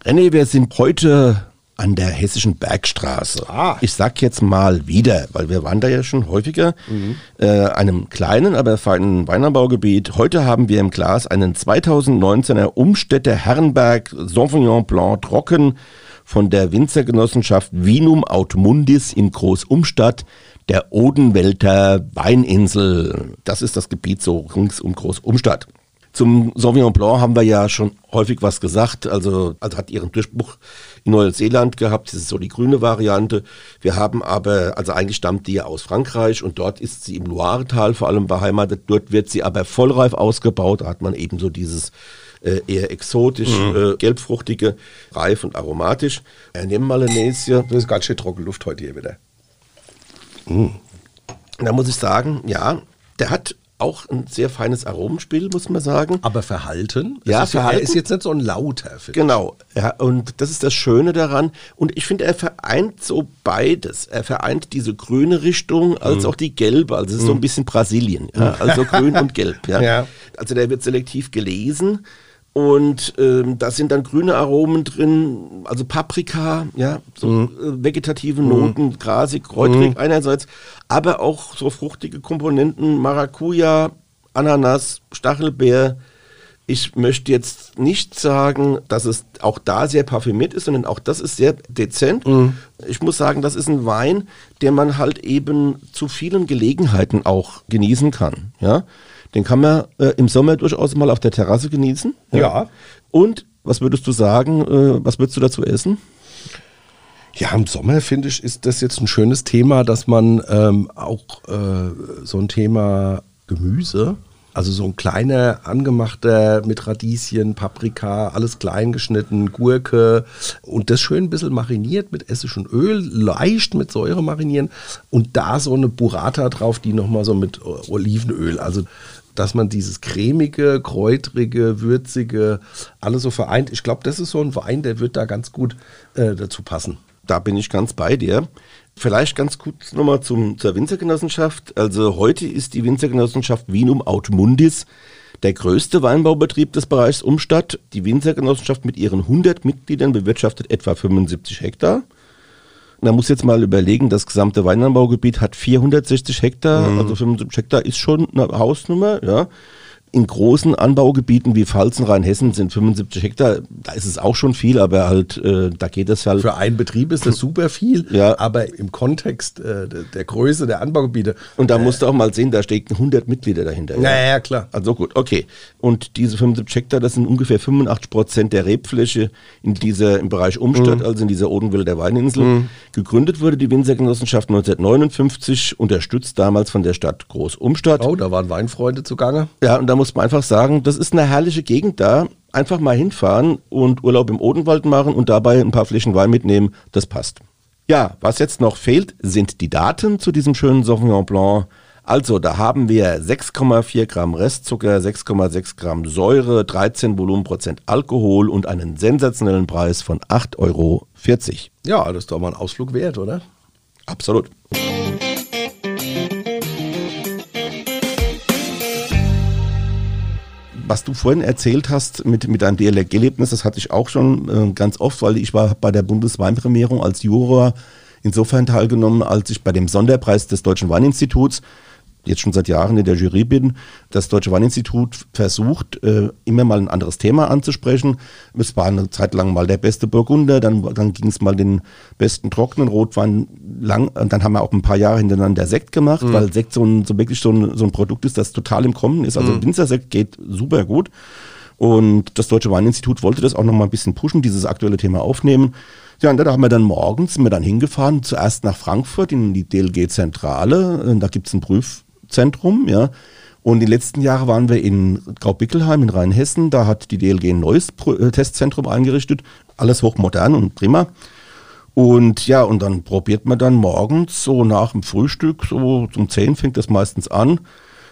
René, wir sind heute an der Hessischen Bergstraße. Ah. Ich sag jetzt mal wieder, weil wir waren da ja schon häufiger, mhm. äh, einem kleinen, aber feinen Weinanbaugebiet. Heute haben wir im Glas einen 2019er Umstädter Herrenberg Sauvignon Blanc trocken von der Winzergenossenschaft Vinum Autmundis in Großumstadt, der Odenwälder Weininsel. Das ist das Gebiet so rings um Großumstadt. Zum Sauvignon Blanc haben wir ja schon häufig was gesagt. Also, also hat ihren Durchbruch in Neuseeland gehabt. Das ist so die grüne Variante. Wir haben aber, also eigentlich stammt die ja aus Frankreich und dort ist sie im Loiretal vor allem beheimatet. Dort wird sie aber vollreif ausgebaut. Da hat man eben so dieses äh, eher exotisch, mhm. äh, gelbfruchtige, reif und aromatisch. Äh, nehmen wir Malanesia. Das ist ganz schön trockene Luft heute hier wieder. Mhm. Da muss ich sagen, ja, der hat auch ein sehr feines Aromenspiel, muss man sagen. Aber Verhalten? Ja, ist Verhalten. Er ist jetzt nicht so ein lauter. Genau. Ja, und das ist das Schöne daran. Und ich finde, er vereint so beides. Er vereint diese grüne Richtung als mhm. auch die gelbe. Also es ist mm. so ein mhm. bisschen Brasilien. Ja? Mhm. Also grün und gelb. Ja? ja. Also der wird selektiv gelesen. Und ähm, da sind dann grüne Aromen drin, also Paprika, ja, so mhm. äh, vegetative Noten, mhm. grasig, kräutrig mhm. einerseits, aber auch so fruchtige Komponenten, Maracuja, Ananas, Stachelbeer. Ich möchte jetzt nicht sagen, dass es auch da sehr parfümiert ist, sondern auch das ist sehr dezent. Mhm. Ich muss sagen, das ist ein Wein, den man halt eben zu vielen Gelegenheiten auch genießen kann, ja. Den kann man äh, im Sommer durchaus mal auf der Terrasse genießen. Ja. ja. Und was würdest du sagen, äh, was würdest du dazu essen? Ja, im Sommer finde ich, ist das jetzt ein schönes Thema, dass man ähm, auch äh, so ein Thema Gemüse, also so ein kleiner angemachter mit Radieschen, Paprika, alles klein geschnitten, Gurke und das schön ein bisschen mariniert mit Essig Öl, leicht mit Säure marinieren und da so eine Burrata drauf, die nochmal so mit Olivenöl, also dass man dieses cremige, kräutrige, würzige, alles so vereint. Ich glaube, das ist so ein Wein, der wird da ganz gut äh, dazu passen. Da bin ich ganz bei dir. Vielleicht ganz kurz nochmal zum, zur Winzergenossenschaft. Also heute ist die Winzergenossenschaft Wienum Autmundis der größte Weinbaubetrieb des Bereichs Umstadt. Die Winzergenossenschaft mit ihren 100 Mitgliedern bewirtschaftet etwa 75 Hektar. Man muss jetzt mal überlegen, das gesamte Weinanbaugebiet hat 460 Hektar, mhm. also 75 Hektar ist schon eine Hausnummer, ja in großen Anbaugebieten wie Pfalzen, Rheinhessen sind 75 Hektar, da ist es auch schon viel, aber halt, äh, da geht es halt. Für einen Betrieb ist das super viel, ja. aber im Kontext äh, der, Größe der Anbaugebiete. Und da äh, musst du auch mal sehen, da stecken 100 Mitglieder dahinter. Ja, ja, klar. Also gut, okay. Und diese 75 Hektar, das sind ungefähr 85 Prozent der Rebfläche in dieser, im Bereich Umstadt, mhm. also in dieser Odenwälder Weininsel. Mhm. Gegründet wurde die Winzergenossenschaft 1959, unterstützt damals von der Stadt Groß Umstadt. Oh, da waren Weinfreunde zugange. Ja, und da muss muss man einfach sagen, das ist eine herrliche Gegend da. Einfach mal hinfahren und Urlaub im Odenwald machen und dabei ein paar Flächen Wein mitnehmen, das passt. Ja, was jetzt noch fehlt, sind die Daten zu diesem schönen Sauvignon Blanc. Also, da haben wir 6,4 Gramm Restzucker, 6,6 Gramm Säure, 13 Volumenprozent Alkohol und einen sensationellen Preis von 8,40 Euro. Ja, das ist doch mal ein Ausflug wert, oder? Absolut. Was du vorhin erzählt hast mit, mit deinem DLRG-Erlebnis, das hatte ich auch schon äh, ganz oft, weil ich war bei der Bundesweinprämierung als Juror insofern teilgenommen, als ich bei dem Sonderpreis des Deutschen Weininstituts jetzt schon seit Jahren in der Jury bin. Das Deutsche Weininstitut versucht, äh, immer mal ein anderes Thema anzusprechen. Es war eine Zeit lang mal der beste Burgunder, dann, dann ging es mal den besten trockenen Rotwein lang. Und dann haben wir auch ein paar Jahre hintereinander Sekt gemacht, mhm. weil Sekt so, ein, so wirklich so ein, so ein Produkt ist, das total im Kommen ist. Also mhm. Winzersekt geht super gut. Und das Deutsche Weininstitut wollte das auch noch mal ein bisschen pushen, dieses aktuelle Thema aufnehmen. Ja, und da haben wir dann morgens, sind wir dann hingefahren, zuerst nach Frankfurt in die DLG-Zentrale. Da gibt es einen Prüf, Zentrum, ja. Und die letzten Jahre waren wir in Graubickelheim in Rheinhessen. Da hat die DLG ein neues äh, Testzentrum eingerichtet. Alles hochmodern und prima. Und ja, und dann probiert man dann morgens so nach dem Frühstück, so um 10 fängt das meistens an,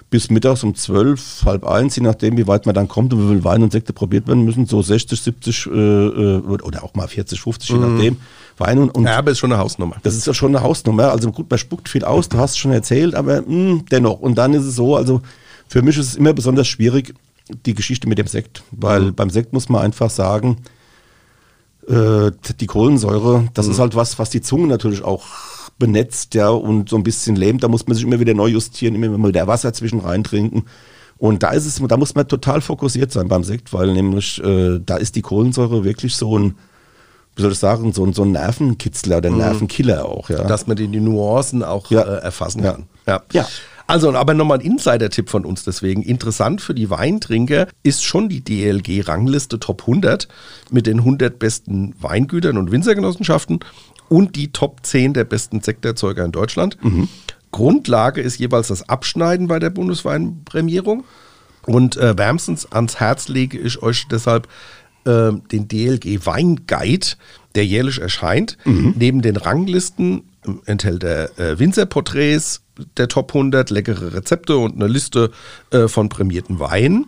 bis mittags um 12, halb eins, je nachdem, wie weit man dann kommt und wie viel Wein und Sekte probiert werden müssen, so 60, 70 äh, äh, oder auch mal 40, 50, je mhm. Wein und, und. Ja, aber ist schon eine Hausnummer. Das ist ja schon eine Hausnummer. Also gut, man spuckt viel aus, du hast es schon erzählt, aber mh, hm, dennoch. Und dann ist es so, also für mich ist es immer besonders schwierig, die Geschichte mit dem Sekt. Weil mhm. beim Sekt muss man einfach sagen, äh, die Kohlensäure, das mhm. ist halt was, was die Zunge natürlich auch benetzt, ja, und so ein bisschen lähmt. Da muss man sich immer wieder neu justieren, immer wieder Wasser zwischen rein trinken. Und da ist es, da muss man total fokussiert sein beim Sekt, weil nämlich äh, da ist die Kohlensäure wirklich so ein, wie soll ich sagen, so, so ein Nervenkitzler oder mhm. Nervenkiller auch, ja. Dass man die, die Nuancen auch ja. äh, erfassen kann. Ja. ja. Also, aber nochmal ein Insider-Tipp von uns deswegen. Interessant für die Weintrinker ist schon die DLG-Rangliste Top 100 mit den 100 besten Weingütern und Winzergenossenschaften und die Top 10 der besten Sekterzeuger in Deutschland. Mhm. Grundlage ist jeweils das Abschneiden bei der Bundesweinprämierung. Und äh, wärmstens ans Herz lege ich euch deshalb äh, den DLG Weinguide, der jährlich erscheint. Mhm. Neben den Ranglisten äh, enthält er äh, Winzerporträts der Top 100, leckere Rezepte und eine Liste äh, von prämierten Weinen.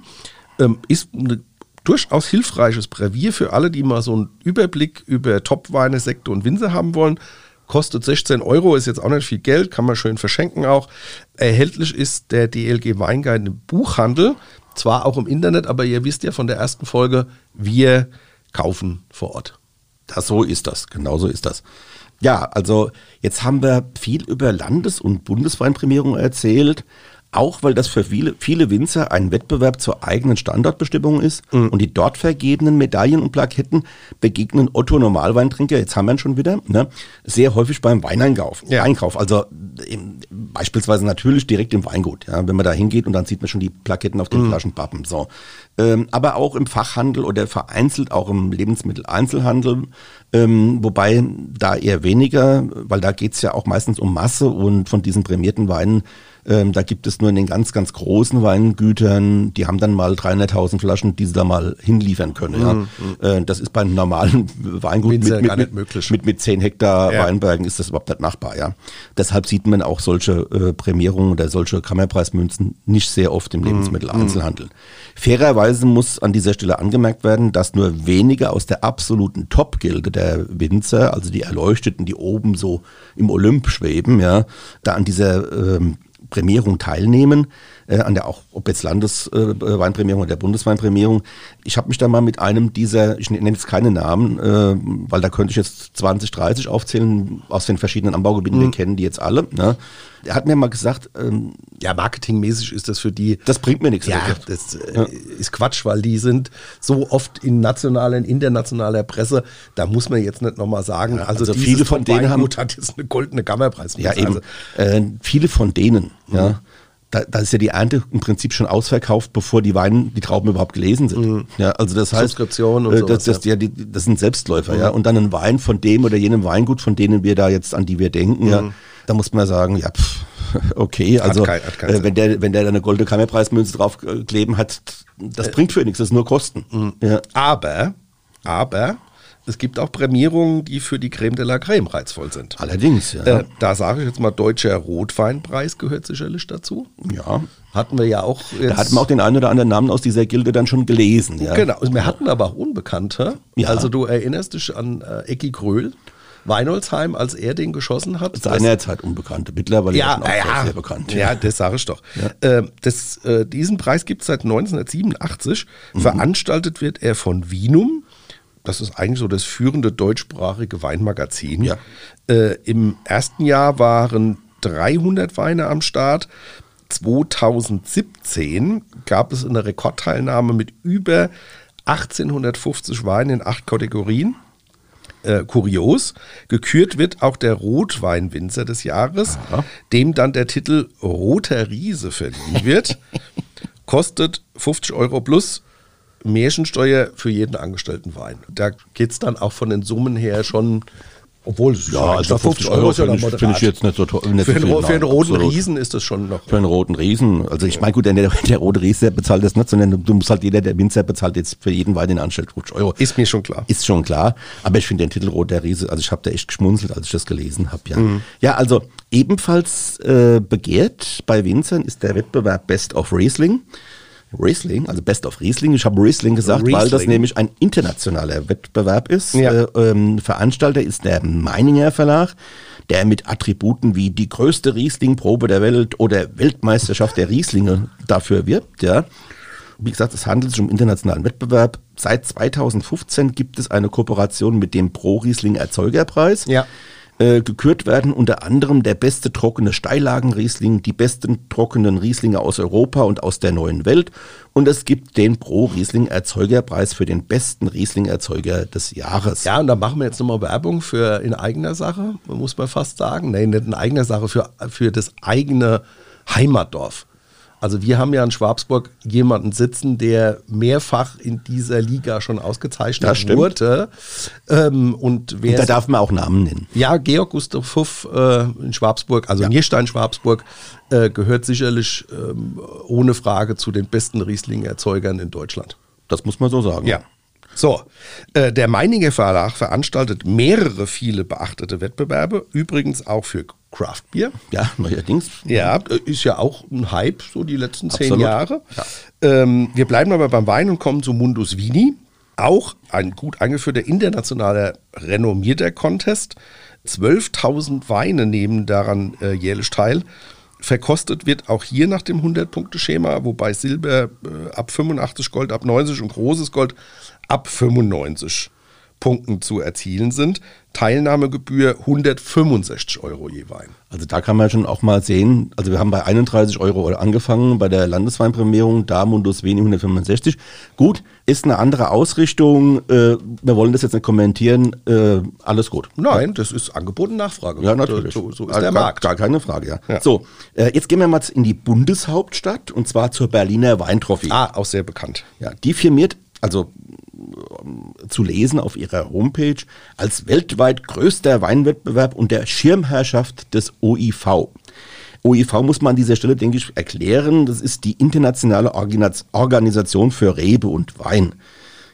Ähm, ist ein durchaus hilfreiches Brevier für alle, die mal so einen Überblick über Top-Weine, Sekte und Winzer haben wollen. Kostet 16 Euro, ist jetzt auch nicht viel Geld, kann man schön verschenken auch. Erhältlich ist der DLG Weinguide im Buchhandel, zwar auch im Internet, aber ihr wisst ja von der ersten Folge, wir kaufen vor Ort. Das, so ist das, genau so ist das. Ja, also jetzt haben wir viel über Landes- und Bundesweinprämierung erzählt auch weil das für viele, viele Winzer ein Wettbewerb zur eigenen Standortbestimmung ist mhm. und die dort vergebenen Medaillen und Plaketten begegnen Otto Normalweintrinker, jetzt haben wir ihn schon wieder, ne, sehr häufig beim Weineinkauf. Ja. Einkauf, also im, beispielsweise natürlich direkt im Weingut, ja, wenn man da hingeht und dann sieht man schon die Plaketten auf den mhm. Flaschenpappen. So. Ähm, aber auch im Fachhandel oder vereinzelt auch im Lebensmitteleinzelhandel, ähm, wobei da eher weniger, weil da geht's ja auch meistens um Masse und von diesen prämierten Weinen ähm, da gibt es nur in den ganz, ganz großen Weingütern, die haben dann mal 300.000 Flaschen, die sie da mal hinliefern können. Ja. Mhm. Äh, das ist bei einem normalen Weingut mit, mit, mit, möglich. mit, mit 10 Hektar ja. Weinbergen ist das überhaupt nicht machbar. Ja. Deshalb sieht man auch solche äh, Prämierungen oder solche Kammerpreismünzen nicht sehr oft im mhm. Lebensmitteleinzelhandel. Mhm. Fairerweise muss an dieser Stelle angemerkt werden, dass nur wenige aus der absoluten Top-Gilde der Winzer, also die Erleuchteten, die oben so im Olymp schweben, da an dieser ähm, Prämierung teilnehmen, äh, an der auch, ob jetzt Landesweinprämierung äh, oder der Bundesweinprämierung. Ich habe mich da mal mit einem dieser, ich nenne jetzt keine Namen, äh, weil da könnte ich jetzt 20, 30 aufzählen aus den verschiedenen Anbaugebieten, mhm. wir kennen die jetzt alle. Ne? Er hat mir mal gesagt, ähm, ja, marketingmäßig ist das für die. Das bringt mir nichts. Ja, das äh, ja. ist Quatsch, weil die sind so oft in nationaler, in internationaler Presse. Da muss man jetzt nicht nochmal sagen. Ja, also, also viele von denen haben. hat jetzt eine goldene Kammerpreis. Ja, eben. Also, äh, viele von denen, mhm. ja da, da ist ja die Ernte im Prinzip schon ausverkauft, bevor die Weine, die Trauben überhaupt gelesen sind. Mhm. Ja, also das heißt, Subskription und äh, das, das, ja. die, das sind Selbstläufer, mhm. ja. Und dann ein Wein von dem oder jenem Weingut, von denen wir da jetzt, an die wir denken, mhm. ja, da muss man sagen, ja, pff, okay, also kein, äh, wenn der, wenn der da eine goldene Kammerpreismünze draufkleben hat, das äh, bringt für nichts, das ist nur Kosten. Mhm. Ja. Aber, aber es gibt auch Prämierungen, die für die Creme de la Creme reizvoll sind. Allerdings, ja. Äh, da sage ich jetzt mal, Deutscher Rotweinpreis gehört sicherlich dazu. Ja. Hatten wir ja auch. Jetzt da hatten wir auch den einen oder anderen Namen aus dieser Gilde dann schon gelesen. Ja. Genau. Wir hatten aber auch Unbekannte. Ja. Also du erinnerst dich an äh, Ecki Kröhl. Weinolzheim, als er den geschossen hat. Seinerzeit Unbekannte, mittlerweile ja, ja, sehr bekannt. Ja, ja das sage ich doch. Ja. Äh, das, äh, diesen Preis gibt es seit 1987. Mhm. Veranstaltet wird er von Wienum das ist eigentlich so das führende deutschsprachige Weinmagazin. Ja. Äh, Im ersten Jahr waren 300 Weine am Start. 2017 gab es eine Rekordteilnahme mit über 1850 Weinen in acht Kategorien. Äh, kurios. Gekürt wird auch der Rotweinwinzer des Jahres, Aha. dem dann der Titel Roter Riese verliehen wird. Kostet 50 Euro plus Märchensteuer für jeden angestellten Wein. Da geht es dann auch von den Summen her schon obwohl ja, also 50 Euro, ist ja finde ich, find ich, jetzt nicht so toll. Nicht für, so den, für den roten absolut. Riesen ist das schon noch. Für einen roten Riesen. Also ich meine, gut, der, der rote Riesen bezahlt das nicht, sondern du musst halt jeder, der Winzer bezahlt jetzt für jeden Wein den anstellt 50 Euro. Ist mir schon klar. Ist schon klar. Aber ich finde den Titel Roter Riese, also ich habe da echt geschmunzelt, als ich das gelesen habe. Ja. Mhm. ja, also ebenfalls äh, begehrt bei Winzern ist der Wettbewerb Best of Riesling. Riesling, also Best of Riesling. Ich habe Riesling gesagt, Riesling. weil das nämlich ein internationaler Wettbewerb ist. Ja. Äh, ähm, Veranstalter ist der Meininger Verlag, der mit Attributen wie die größte Riesling-Probe der Welt oder Weltmeisterschaft der Rieslinge dafür wirbt. Ja. Wie gesagt, es handelt sich um internationalen Wettbewerb. Seit 2015 gibt es eine Kooperation mit dem Pro Riesling Erzeugerpreis. Ja. Äh, gekürt werden unter anderem der beste trockene Steillagenriesling, die besten trockenen Rieslinge aus Europa und aus der neuen Welt und es gibt den Pro Riesling Erzeugerpreis für den besten Riesling Erzeuger des Jahres. Ja, und da machen wir jetzt nochmal Werbung für in eigener Sache, muss man fast sagen. Nein, nicht in eigener Sache, für, für das eigene Heimatdorf. Also wir haben ja in Schwabsburg jemanden sitzen, der mehrfach in dieser Liga schon ausgezeichnet wurde. Ähm, und, wer und da darf man auch Namen nennen. Ja, Georg Gustav Huff äh, in Schwabsburg, also ja. Nierstein-Schwabsburg, äh, gehört sicherlich äh, ohne Frage zu den besten Riesling-Erzeugern in Deutschland. Das muss man so sagen. Ja. So, äh, der Meininger Verlag veranstaltet mehrere viele beachtete Wettbewerbe, übrigens auch für Craft Beer. Ja, neuerdings. Ja, ist ja auch ein Hype, so die letzten Absolut. zehn Jahre. Ja. Ähm, wir bleiben aber beim Wein und kommen zu Mundus Vini. Auch ein gut angeführter internationaler renommierter Contest. 12.000 Weine nehmen daran äh, jährlich teil. Verkostet wird auch hier nach dem 100-Punkte-Schema, wobei Silber äh, ab 85 Gold, ab 90 und großes Gold ab 95 Punkten zu erzielen sind. Teilnahmegebühr 165 Euro je Wein. Also da kann man schon auch mal sehen, also wir haben bei 31 Euro angefangen bei der Landesweinprämierung, da Mundus Veni 165. Gut, ist eine andere Ausrichtung, äh, wir wollen das jetzt nicht kommentieren, äh, alles gut. Nein, das ist Angebot und Nachfrage. Ja, natürlich. So, so ist der Markt. Gar keine Frage, ja. ja. So, äh, jetzt gehen wir mal in die Bundeshauptstadt und zwar zur Berliner Weintrophy. Ah, auch sehr bekannt. Ja, die firmiert, also zu lesen auf ihrer Homepage als weltweit größter Weinwettbewerb und der Schirmherrschaft des OIV. OIV muss man an dieser Stelle, denke ich, erklären. Das ist die internationale Organisation für Rebe und Wein.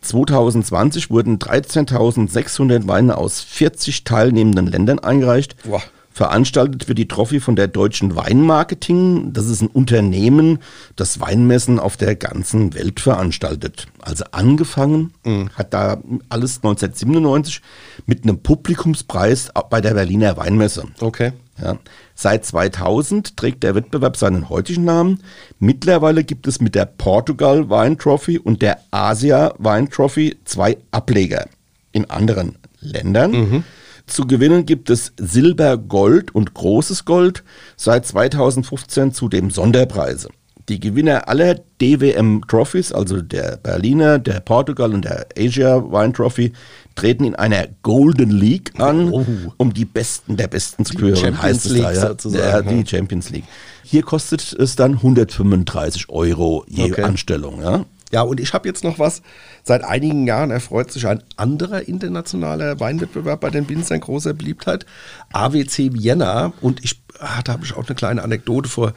2020 wurden 13.600 Weine aus 40 teilnehmenden Ländern eingereicht. Boah. Veranstaltet wird die Trophy von der Deutschen Weinmarketing. Das ist ein Unternehmen, das Weinmessen auf der ganzen Welt veranstaltet. Also angefangen mhm. hat da alles 1997 mit einem Publikumspreis bei der Berliner Weinmesse. Okay. Ja. Seit 2000 trägt der Wettbewerb seinen heutigen Namen. Mittlerweile gibt es mit der Portugal Wine Trophy und der Asia Wine Trophy zwei Ableger in anderen Ländern. Mhm. Zu gewinnen gibt es Silber, Gold und großes Gold, seit 2015 zudem Sonderpreise. Die Gewinner aller DWM Trophies, also der Berliner, der Portugal und der Asia Wine Trophy, treten in einer Golden League an, oh. um die Besten der Besten zu küren. Champions League da, ja? sozusagen. Der, die Champions League. Hier kostet es dann 135 Euro je okay. Anstellung. Ja? Ja, und ich habe jetzt noch was. Seit einigen Jahren erfreut sich ein anderer internationaler Weinwettbewerb bei den Winzern großer Beliebtheit. AWC Vienna. Und ich ah, da habe ich auch eine kleine Anekdote. Vor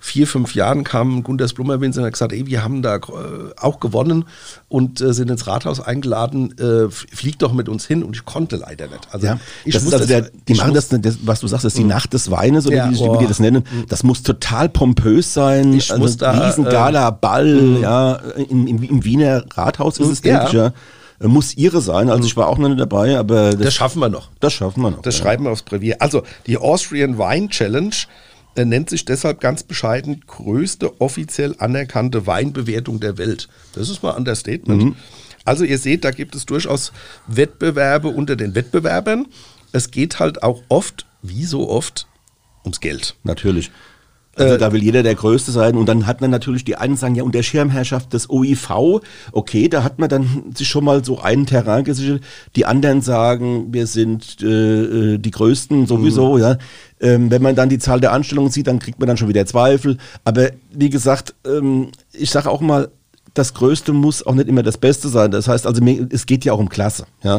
vier, fünf Jahren kam Gunter Blummerwinzer und hat gesagt, ey, wir haben da äh, auch gewonnen und äh, sind ins Rathaus eingeladen, äh, flieg doch mit uns hin und ich konnte leider nicht. Also ja, ich das ist also der, die machen das, das, was du sagst, das ist die mhm. Nacht des Weines oder ja, wie, oh. wie, die das nennen. Mhm. Das muss total pompös sein. Ich also muss da, Riesengala, Ball, mhm. ja, im, im Wiener Rathaus ist es, denke ich, ja muss ihre sein. Also ich war auch noch nicht dabei, aber das, das schaffen wir noch. Das schaffen wir noch. Das ja. schreiben wir aufs Brevier. Also die Austrian Wine Challenge äh, nennt sich deshalb ganz bescheiden größte offiziell anerkannte Weinbewertung der Welt. Das ist mal ein Understatement. Mhm. Also ihr seht, da gibt es durchaus Wettbewerbe unter den Wettbewerbern. Es geht halt auch oft, wie so oft, ums Geld. Natürlich. Also äh, da will jeder der Größte sein. Und dann hat man natürlich die einen sagen, ja, unter Schirmherrschaft des OIV, okay, da hat man dann sich schon mal so einen Terrain gesichert. Die anderen sagen, wir sind äh, äh, die Größten sowieso, mhm. ja. Ähm, wenn man dann die Zahl der Anstellungen sieht, dann kriegt man dann schon wieder Zweifel. Aber wie gesagt, ähm, ich sage auch mal, das Größte muss auch nicht immer das Beste sein. Das heißt also, es geht ja auch um Klasse, ja.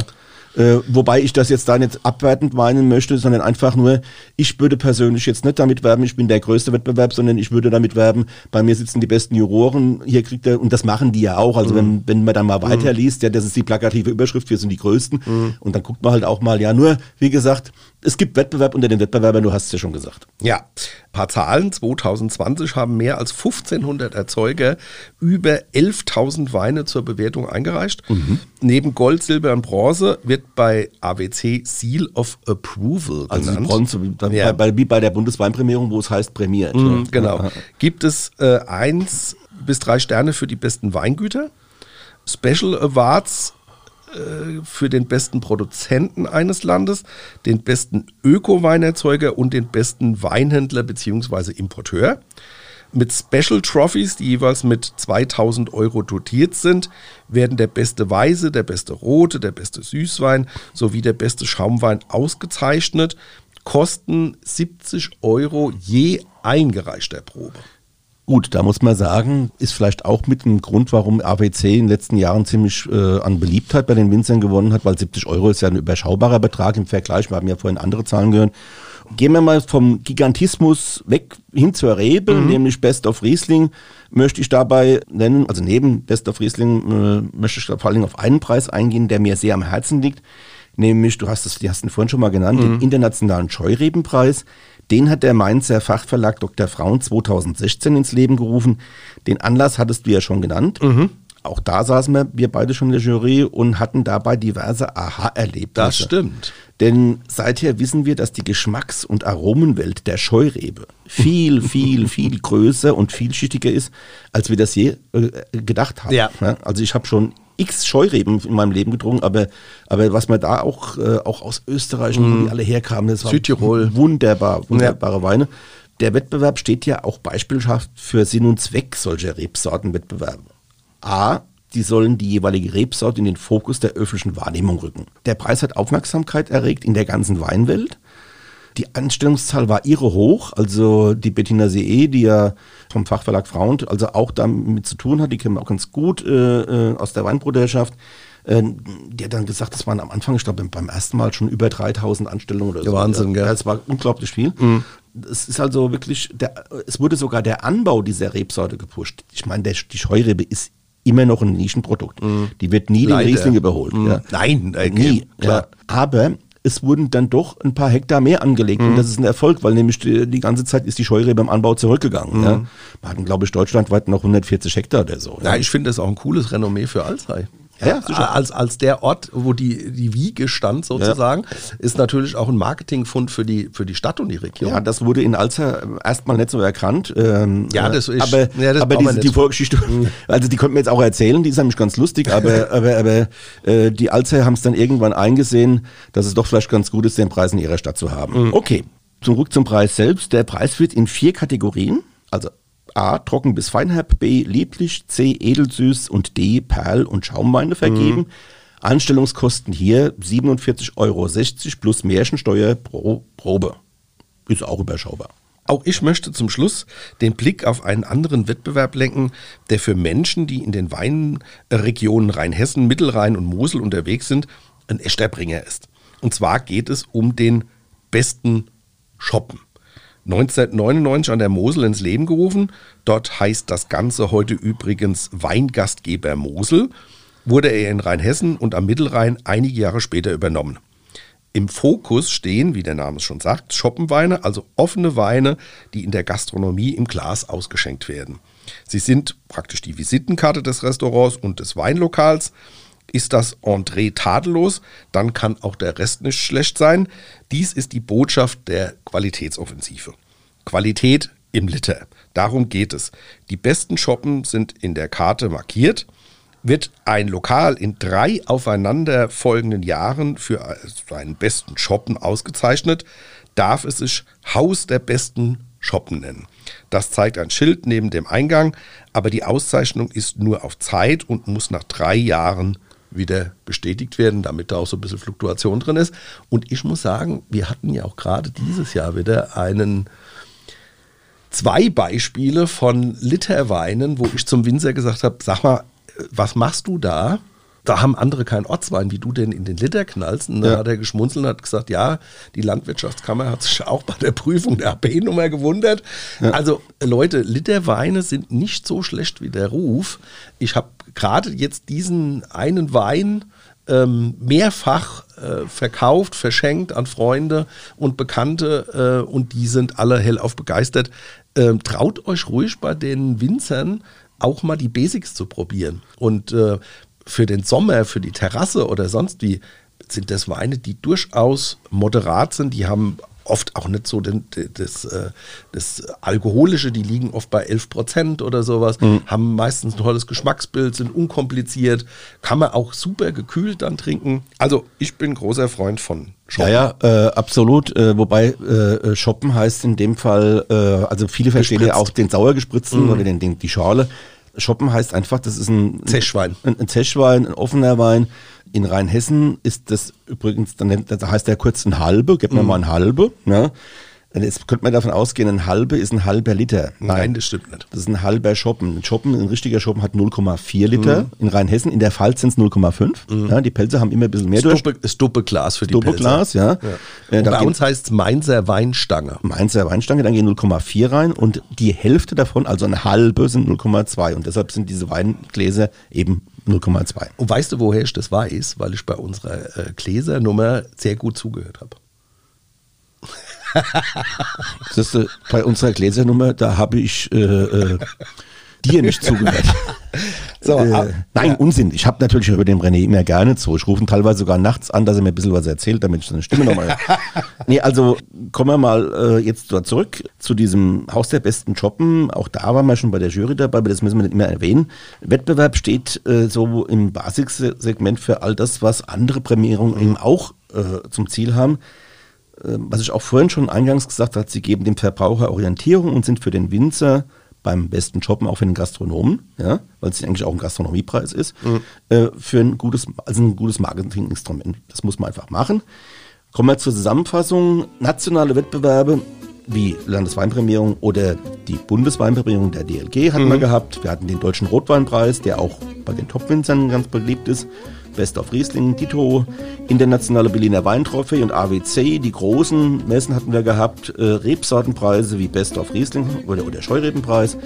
Äh, wobei ich das jetzt da nicht abwertend meinen möchte, sondern einfach nur, ich würde persönlich jetzt nicht damit werben, ich bin der größte Wettbewerb, sondern ich würde damit werben, bei mir sitzen die besten Juroren, hier kriegt er, und das machen die ja auch, also mhm. wenn, wenn man dann mal mhm. weiterliest, ja, das ist die plakative Überschrift, wir sind die Größten, mhm. und dann guckt man halt auch mal, ja, nur, wie gesagt, es gibt Wettbewerb unter den Wettbewerbern, du hast es ja schon gesagt. Ja, ein paar Zahlen. 2020 haben mehr als 1500 Erzeuger über 11.000 Weine zur Bewertung eingereicht. Mhm. Neben Gold, Silber und Bronze wird bei AWC Seal of Approval also genannt. Bronze, ja. bei, wie bei der Bundesweinprämierung, wo es heißt prämiert. Mhm, genau. Ja. Gibt es äh, eins bis drei Sterne für die besten Weingüter? Special Awards äh, für den besten Produzenten eines Landes, den besten Öko-Weinerzeuger und den besten Weinhändler bzw. Importeur. Mit Special Trophies, die jeweils mit 2000 Euro dotiert sind, werden der beste Weiße, der beste Rote, der beste Süßwein sowie der beste Schaumwein ausgezeichnet. Kosten 70 Euro je eingereichter Probe. Gut, da muss man sagen, ist vielleicht auch mit ein Grund, warum AWC in den letzten Jahren ziemlich äh, an Beliebtheit bei den Winzern gewonnen hat, weil 70 Euro ist ja ein überschaubarer Betrag im Vergleich. Wir haben ja vorhin andere Zahlen gehört. Gehen wir mal vom Gigantismus weg hin zur Rebe, mhm. nämlich Best of Riesling möchte ich dabei nennen. Also neben Best of Riesling äh, möchte ich vor allen Dingen auf einen Preis eingehen, der mir sehr am Herzen liegt. Nämlich, du hast es, die hast ihn vorhin schon mal genannt, mhm. den internationalen Scheurebenpreis. Den hat der Mainzer Fachverlag Dr. Frauen 2016 ins Leben gerufen. Den Anlass hattest du ja schon genannt. Mhm. Auch da saßen wir, wir beide schon in der Jury und hatten dabei diverse Aha-Erlebnisse. Das stimmt. Denn seither wissen wir, dass die Geschmacks- und Aromenwelt der Scheurebe viel, viel, viel größer und vielschichtiger ist, als wir das je äh, gedacht haben. Ja. Also ich habe schon x Scheureben in meinem Leben getrunken, aber, aber was man da auch, äh, auch aus Österreich, mm. wo die alle herkamen, das war Südtirol. wunderbar, wunderbare ja. Weine. Der Wettbewerb steht ja auch beispielhaft für Sinn und Zweck solcher Rebsortenwettbewerbe. A, die sollen die jeweilige Rebsorte in den Fokus der öffentlichen Wahrnehmung rücken. Der Preis hat Aufmerksamkeit erregt in der ganzen Weinwelt. Die Anstellungszahl war irre hoch. Also die Bettina See, die ja vom Fachverlag Frauen, also auch damit zu tun hat, die kennen wir auch ganz gut äh, äh aus der Weinbruderschaft. Äh, die hat dann gesagt, das waren am Anfang, ich glaube beim ersten Mal schon über 3000 Anstellungen oder so. Wahnsinn, gell? Das war unglaublich viel. Mhm. Es ist also wirklich, der, es wurde sogar der Anbau dieser Rebsorte gepusht. Ich meine, die Scheurebe ist immer noch ein Nischenprodukt. Mhm. Die wird nie Leider. den Riesling überholt. Mhm. Ja. Nein, äh, nie. Klar. Ja. Aber es wurden dann doch ein paar Hektar mehr angelegt. Mhm. Und das ist ein Erfolg, weil nämlich die, die, ganze Zeit ist die Scheurebe beim Anbau zurückgegangen. Mhm. Ja. Wir hatten, glaube ich, deutschlandweit noch 140 Hektar oder so. Ja, ich finde das auch ein cooles Renommee für Alzey. Ja, ja als, als der Ort, wo die, die Wiege stand sozusagen, ja. ist natürlich auch ein Marketingfund für die, für die Stadt und die Region. Ja, das wurde in Alzer erstmal nicht so erkannt. Ähm, ja, das ist, aber, ja, das aber diese, die Vorgeschichte, mhm. also die könnten wir jetzt auch erzählen, die ist nämlich ganz lustig, aber, aber, aber äh, die Alzer haben es dann irgendwann eingesehen, dass es doch vielleicht ganz gut ist, den Preis in ihrer Stadt zu haben. Mhm. Okay, zurück zum Preis selbst. Der Preis wird in vier Kategorien, also A. Trocken bis feinherb, B. Lieblich, C. Edelsüß und D. Perl- und Schaumweine vergeben. Mhm. Anstellungskosten hier 47,60 Euro plus Märchensteuer pro Probe. Ist auch überschaubar. Auch ich möchte zum Schluss den Blick auf einen anderen Wettbewerb lenken, der für Menschen, die in den Weinregionen Rheinhessen, Mittelrhein und Mosel unterwegs sind, ein echter Bringer ist. Und zwar geht es um den besten Shoppen. 1999 an der Mosel ins Leben gerufen. Dort heißt das Ganze heute übrigens Weingastgeber Mosel. Wurde er in Rheinhessen und am Mittelrhein einige Jahre später übernommen. Im Fokus stehen, wie der Name es schon sagt, Schoppenweine, also offene Weine, die in der Gastronomie im Glas ausgeschenkt werden. Sie sind praktisch die Visitenkarte des Restaurants und des Weinlokals ist das Entree tadellos, dann kann auch der Rest nicht schlecht sein. Dies ist die Botschaft der Qualitätsoffensive. Qualität im Liter. Darum geht es. Die besten Shoppen sind in der Karte markiert. Wird ein Lokal in drei aufeinanderfolgenden Jahren für seinen besten Shoppen ausgezeichnet, darf es sich Haus der besten Shoppen nennen. Das zeigt ein Schild neben dem Eingang, aber die Auszeichnung ist nur auf Zeit und muss nach drei Jahren wieder bestätigt werden, damit da auch so ein bisschen Fluktuation drin ist. Und ich muss sagen, wir hatten ja auch gerade dieses Jahr wieder einen zwei Beispiele von Literweinen, wo ich zum Winzer gesagt habe, sag mal, was machst du da? Da haben andere keinen Ortswein, wie du denn in den Liter knallst. Und dann ja. hat er geschmunzelt und hat gesagt, ja, die Landwirtschaftskammer hat sich auch bei der Prüfung der AP-Nummer gewundert. Ja. Also Leute, Literweine sind nicht so schlecht wie der Ruf. Ich habe gerade jetzt diesen einen Wein ähm, mehrfach äh, verkauft, verschenkt an Freunde und Bekannte äh, und die sind alle hellauf begeistert. Ähm, traut euch ruhig bei den Winzern auch mal die Basics zu probieren. Und äh, für den Sommer, für die Terrasse oder sonst wie, sind das Weine, die durchaus moderat sind. Die haben oft auch nicht so den, das, äh, das Alkoholische, die liegen oft bei 11 Prozent oder sowas, mhm. haben meistens ein tolles Geschmacksbild, sind unkompliziert, kann man auch super gekühlt dann trinken. Also ich bin großer Freund von Shoppen. Ja, ja, äh, absolut. Äh, wobei äh, Shoppen heißt in dem Fall, äh, also viele verstehen ja auch den sauer gespritzten mhm. oder den, den, die Schale. Shoppen heißt einfach, das ist ein Zechwein. Ein, ein Zechwein, ein offener Wein. In Rheinhessen ist das übrigens, dann da heißt der kurz ein halbe, gib mir mhm. mal ein halbe. Ne? Jetzt könnte man davon ausgehen, ein halbe ist ein halber Liter. Nein, Nein das stimmt nicht. Das ist ein halber Schoppen. Ein Schoppen, ein richtiger Schoppen hat 0,4 Liter. Mhm. In Rheinhessen, in der Pfalz sind es 0,5. Mhm. Ja, die Pelze haben immer ein bisschen mehr das durch. Das Doppelglas für die Doppelglas, ja. ja. Äh, bei uns heißt es Mainzer Weinstange. Mainzer Weinstange, dann gehen 0,4 rein und die Hälfte davon, also eine halbe, sind 0,2. Und deshalb sind diese Weingläser eben 0,2. Und weißt du, woher ich das weiß? Weil ich bei unserer äh, Gläsernummer sehr gut zugehört habe. Das ist, bei unserer Gläsernummer, da habe ich äh, äh, dir nicht zugehört. So, äh, ab, nein, ja. Unsinn. Ich habe natürlich über den René immer gerne zu. Ich rufe ihn teilweise sogar nachts an, dass er mir ein bisschen was erzählt, damit ich seine Stimme nochmal. nee, also kommen wir mal äh, jetzt zurück zu diesem Haus der besten Shoppen. Auch da waren wir schon bei der Jury dabei, aber das müssen wir nicht immer erwähnen. Wettbewerb steht äh, so im Basicsegment für all das, was andere Prämierungen eben auch äh, zum Ziel haben. Ähm, was ich auch vorhin schon eingangs gesagt habe, sie geben dem Verbraucher Orientierung und sind für den Winzer beim besten Shoppen, auch für den Gastronomen, ja, weil es eigentlich auch ein Gastronomiepreis ist, mhm. äh, für ein gutes, also ein gutes Marketinginstrument. Das muss man einfach machen. Kommen wir zur Zusammenfassung. Nationale Wettbewerbe wie Landesweinprämierung oder die Bundesweinprämierung der DLG hatten mhm. wir gehabt. Wir hatten den Deutschen Rotweinpreis, der auch bei den Top-Winzern ganz beliebt ist. Best of Riesling, Tito, Internationale Berliner Weintrophäe und AWC. Die großen Messen hatten wir gehabt, äh, Rebsortenpreise wie Best of Riesling oder, oder Scheurrebenpreis.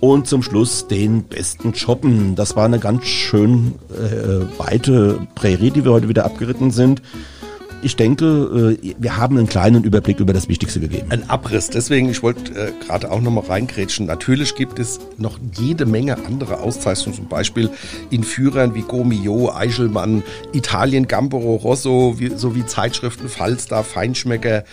Und zum Schluss den besten Shoppen. Das war eine ganz schön äh, weite Prärie, die wir heute wieder abgeritten sind ich denke, äh, wir haben einen kleinen Überblick über das Wichtigste gegeben. Ein Abriss. Deswegen, ich wollte äh, gerade auch nochmal reingrätschen. Natürlich gibt es noch jede Menge andere Auszeichnungen, zum Beispiel in Führern wie Gomio, Eichelmann, Italien, Gambero, Rosso, wie, sowie Zeitschriften Falstaff, Feinschmecker.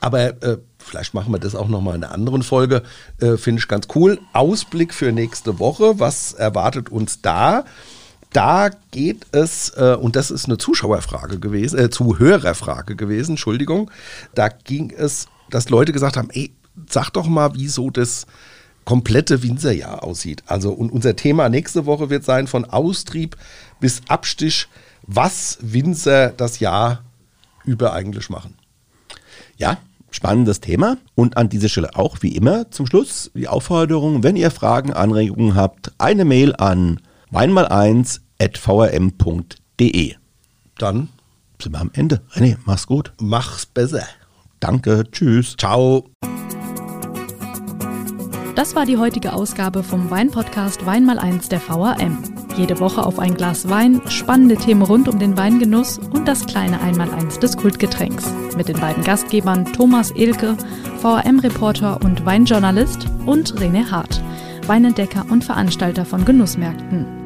Aber äh, vielleicht machen wir das auch nochmal in einer anderen Folge. Äh, Finde ich ganz cool. Ausblick für nächste Woche. Was erwartet uns da? Da geht es, äh, und das ist eine Zuschauerfrage gewesen, äh, Zuhörerfrage gewesen, Entschuldigung, da ging es, dass Leute gesagt haben, ey, sag doch mal, wieso das komplette Winzerjahr aussieht. Also und unser Thema nächste Woche wird sein von Austrieb bis Abstich, was Winzer das Jahr über eigentlich machen. Ja, spannendes Thema. Und an dieser Stelle auch wie immer zum Schluss die Aufforderung, wenn ihr Fragen, Anregungen habt, eine Mail an weinmal1 vrm.de. Dann sind wir am Ende. René, mach's gut. Mach's besser. Danke, tschüss. Ciao. Das war die heutige Ausgabe vom Weinpodcast Wein mal eins der VRM. Jede Woche auf ein Glas Wein, spannende Themen rund um den Weingenuss und das kleine Einmaleins des Kultgetränks. Mit den beiden Gastgebern Thomas Ilke, VRM-Reporter und Weinjournalist und René Hart, Weinentdecker und Veranstalter von Genussmärkten.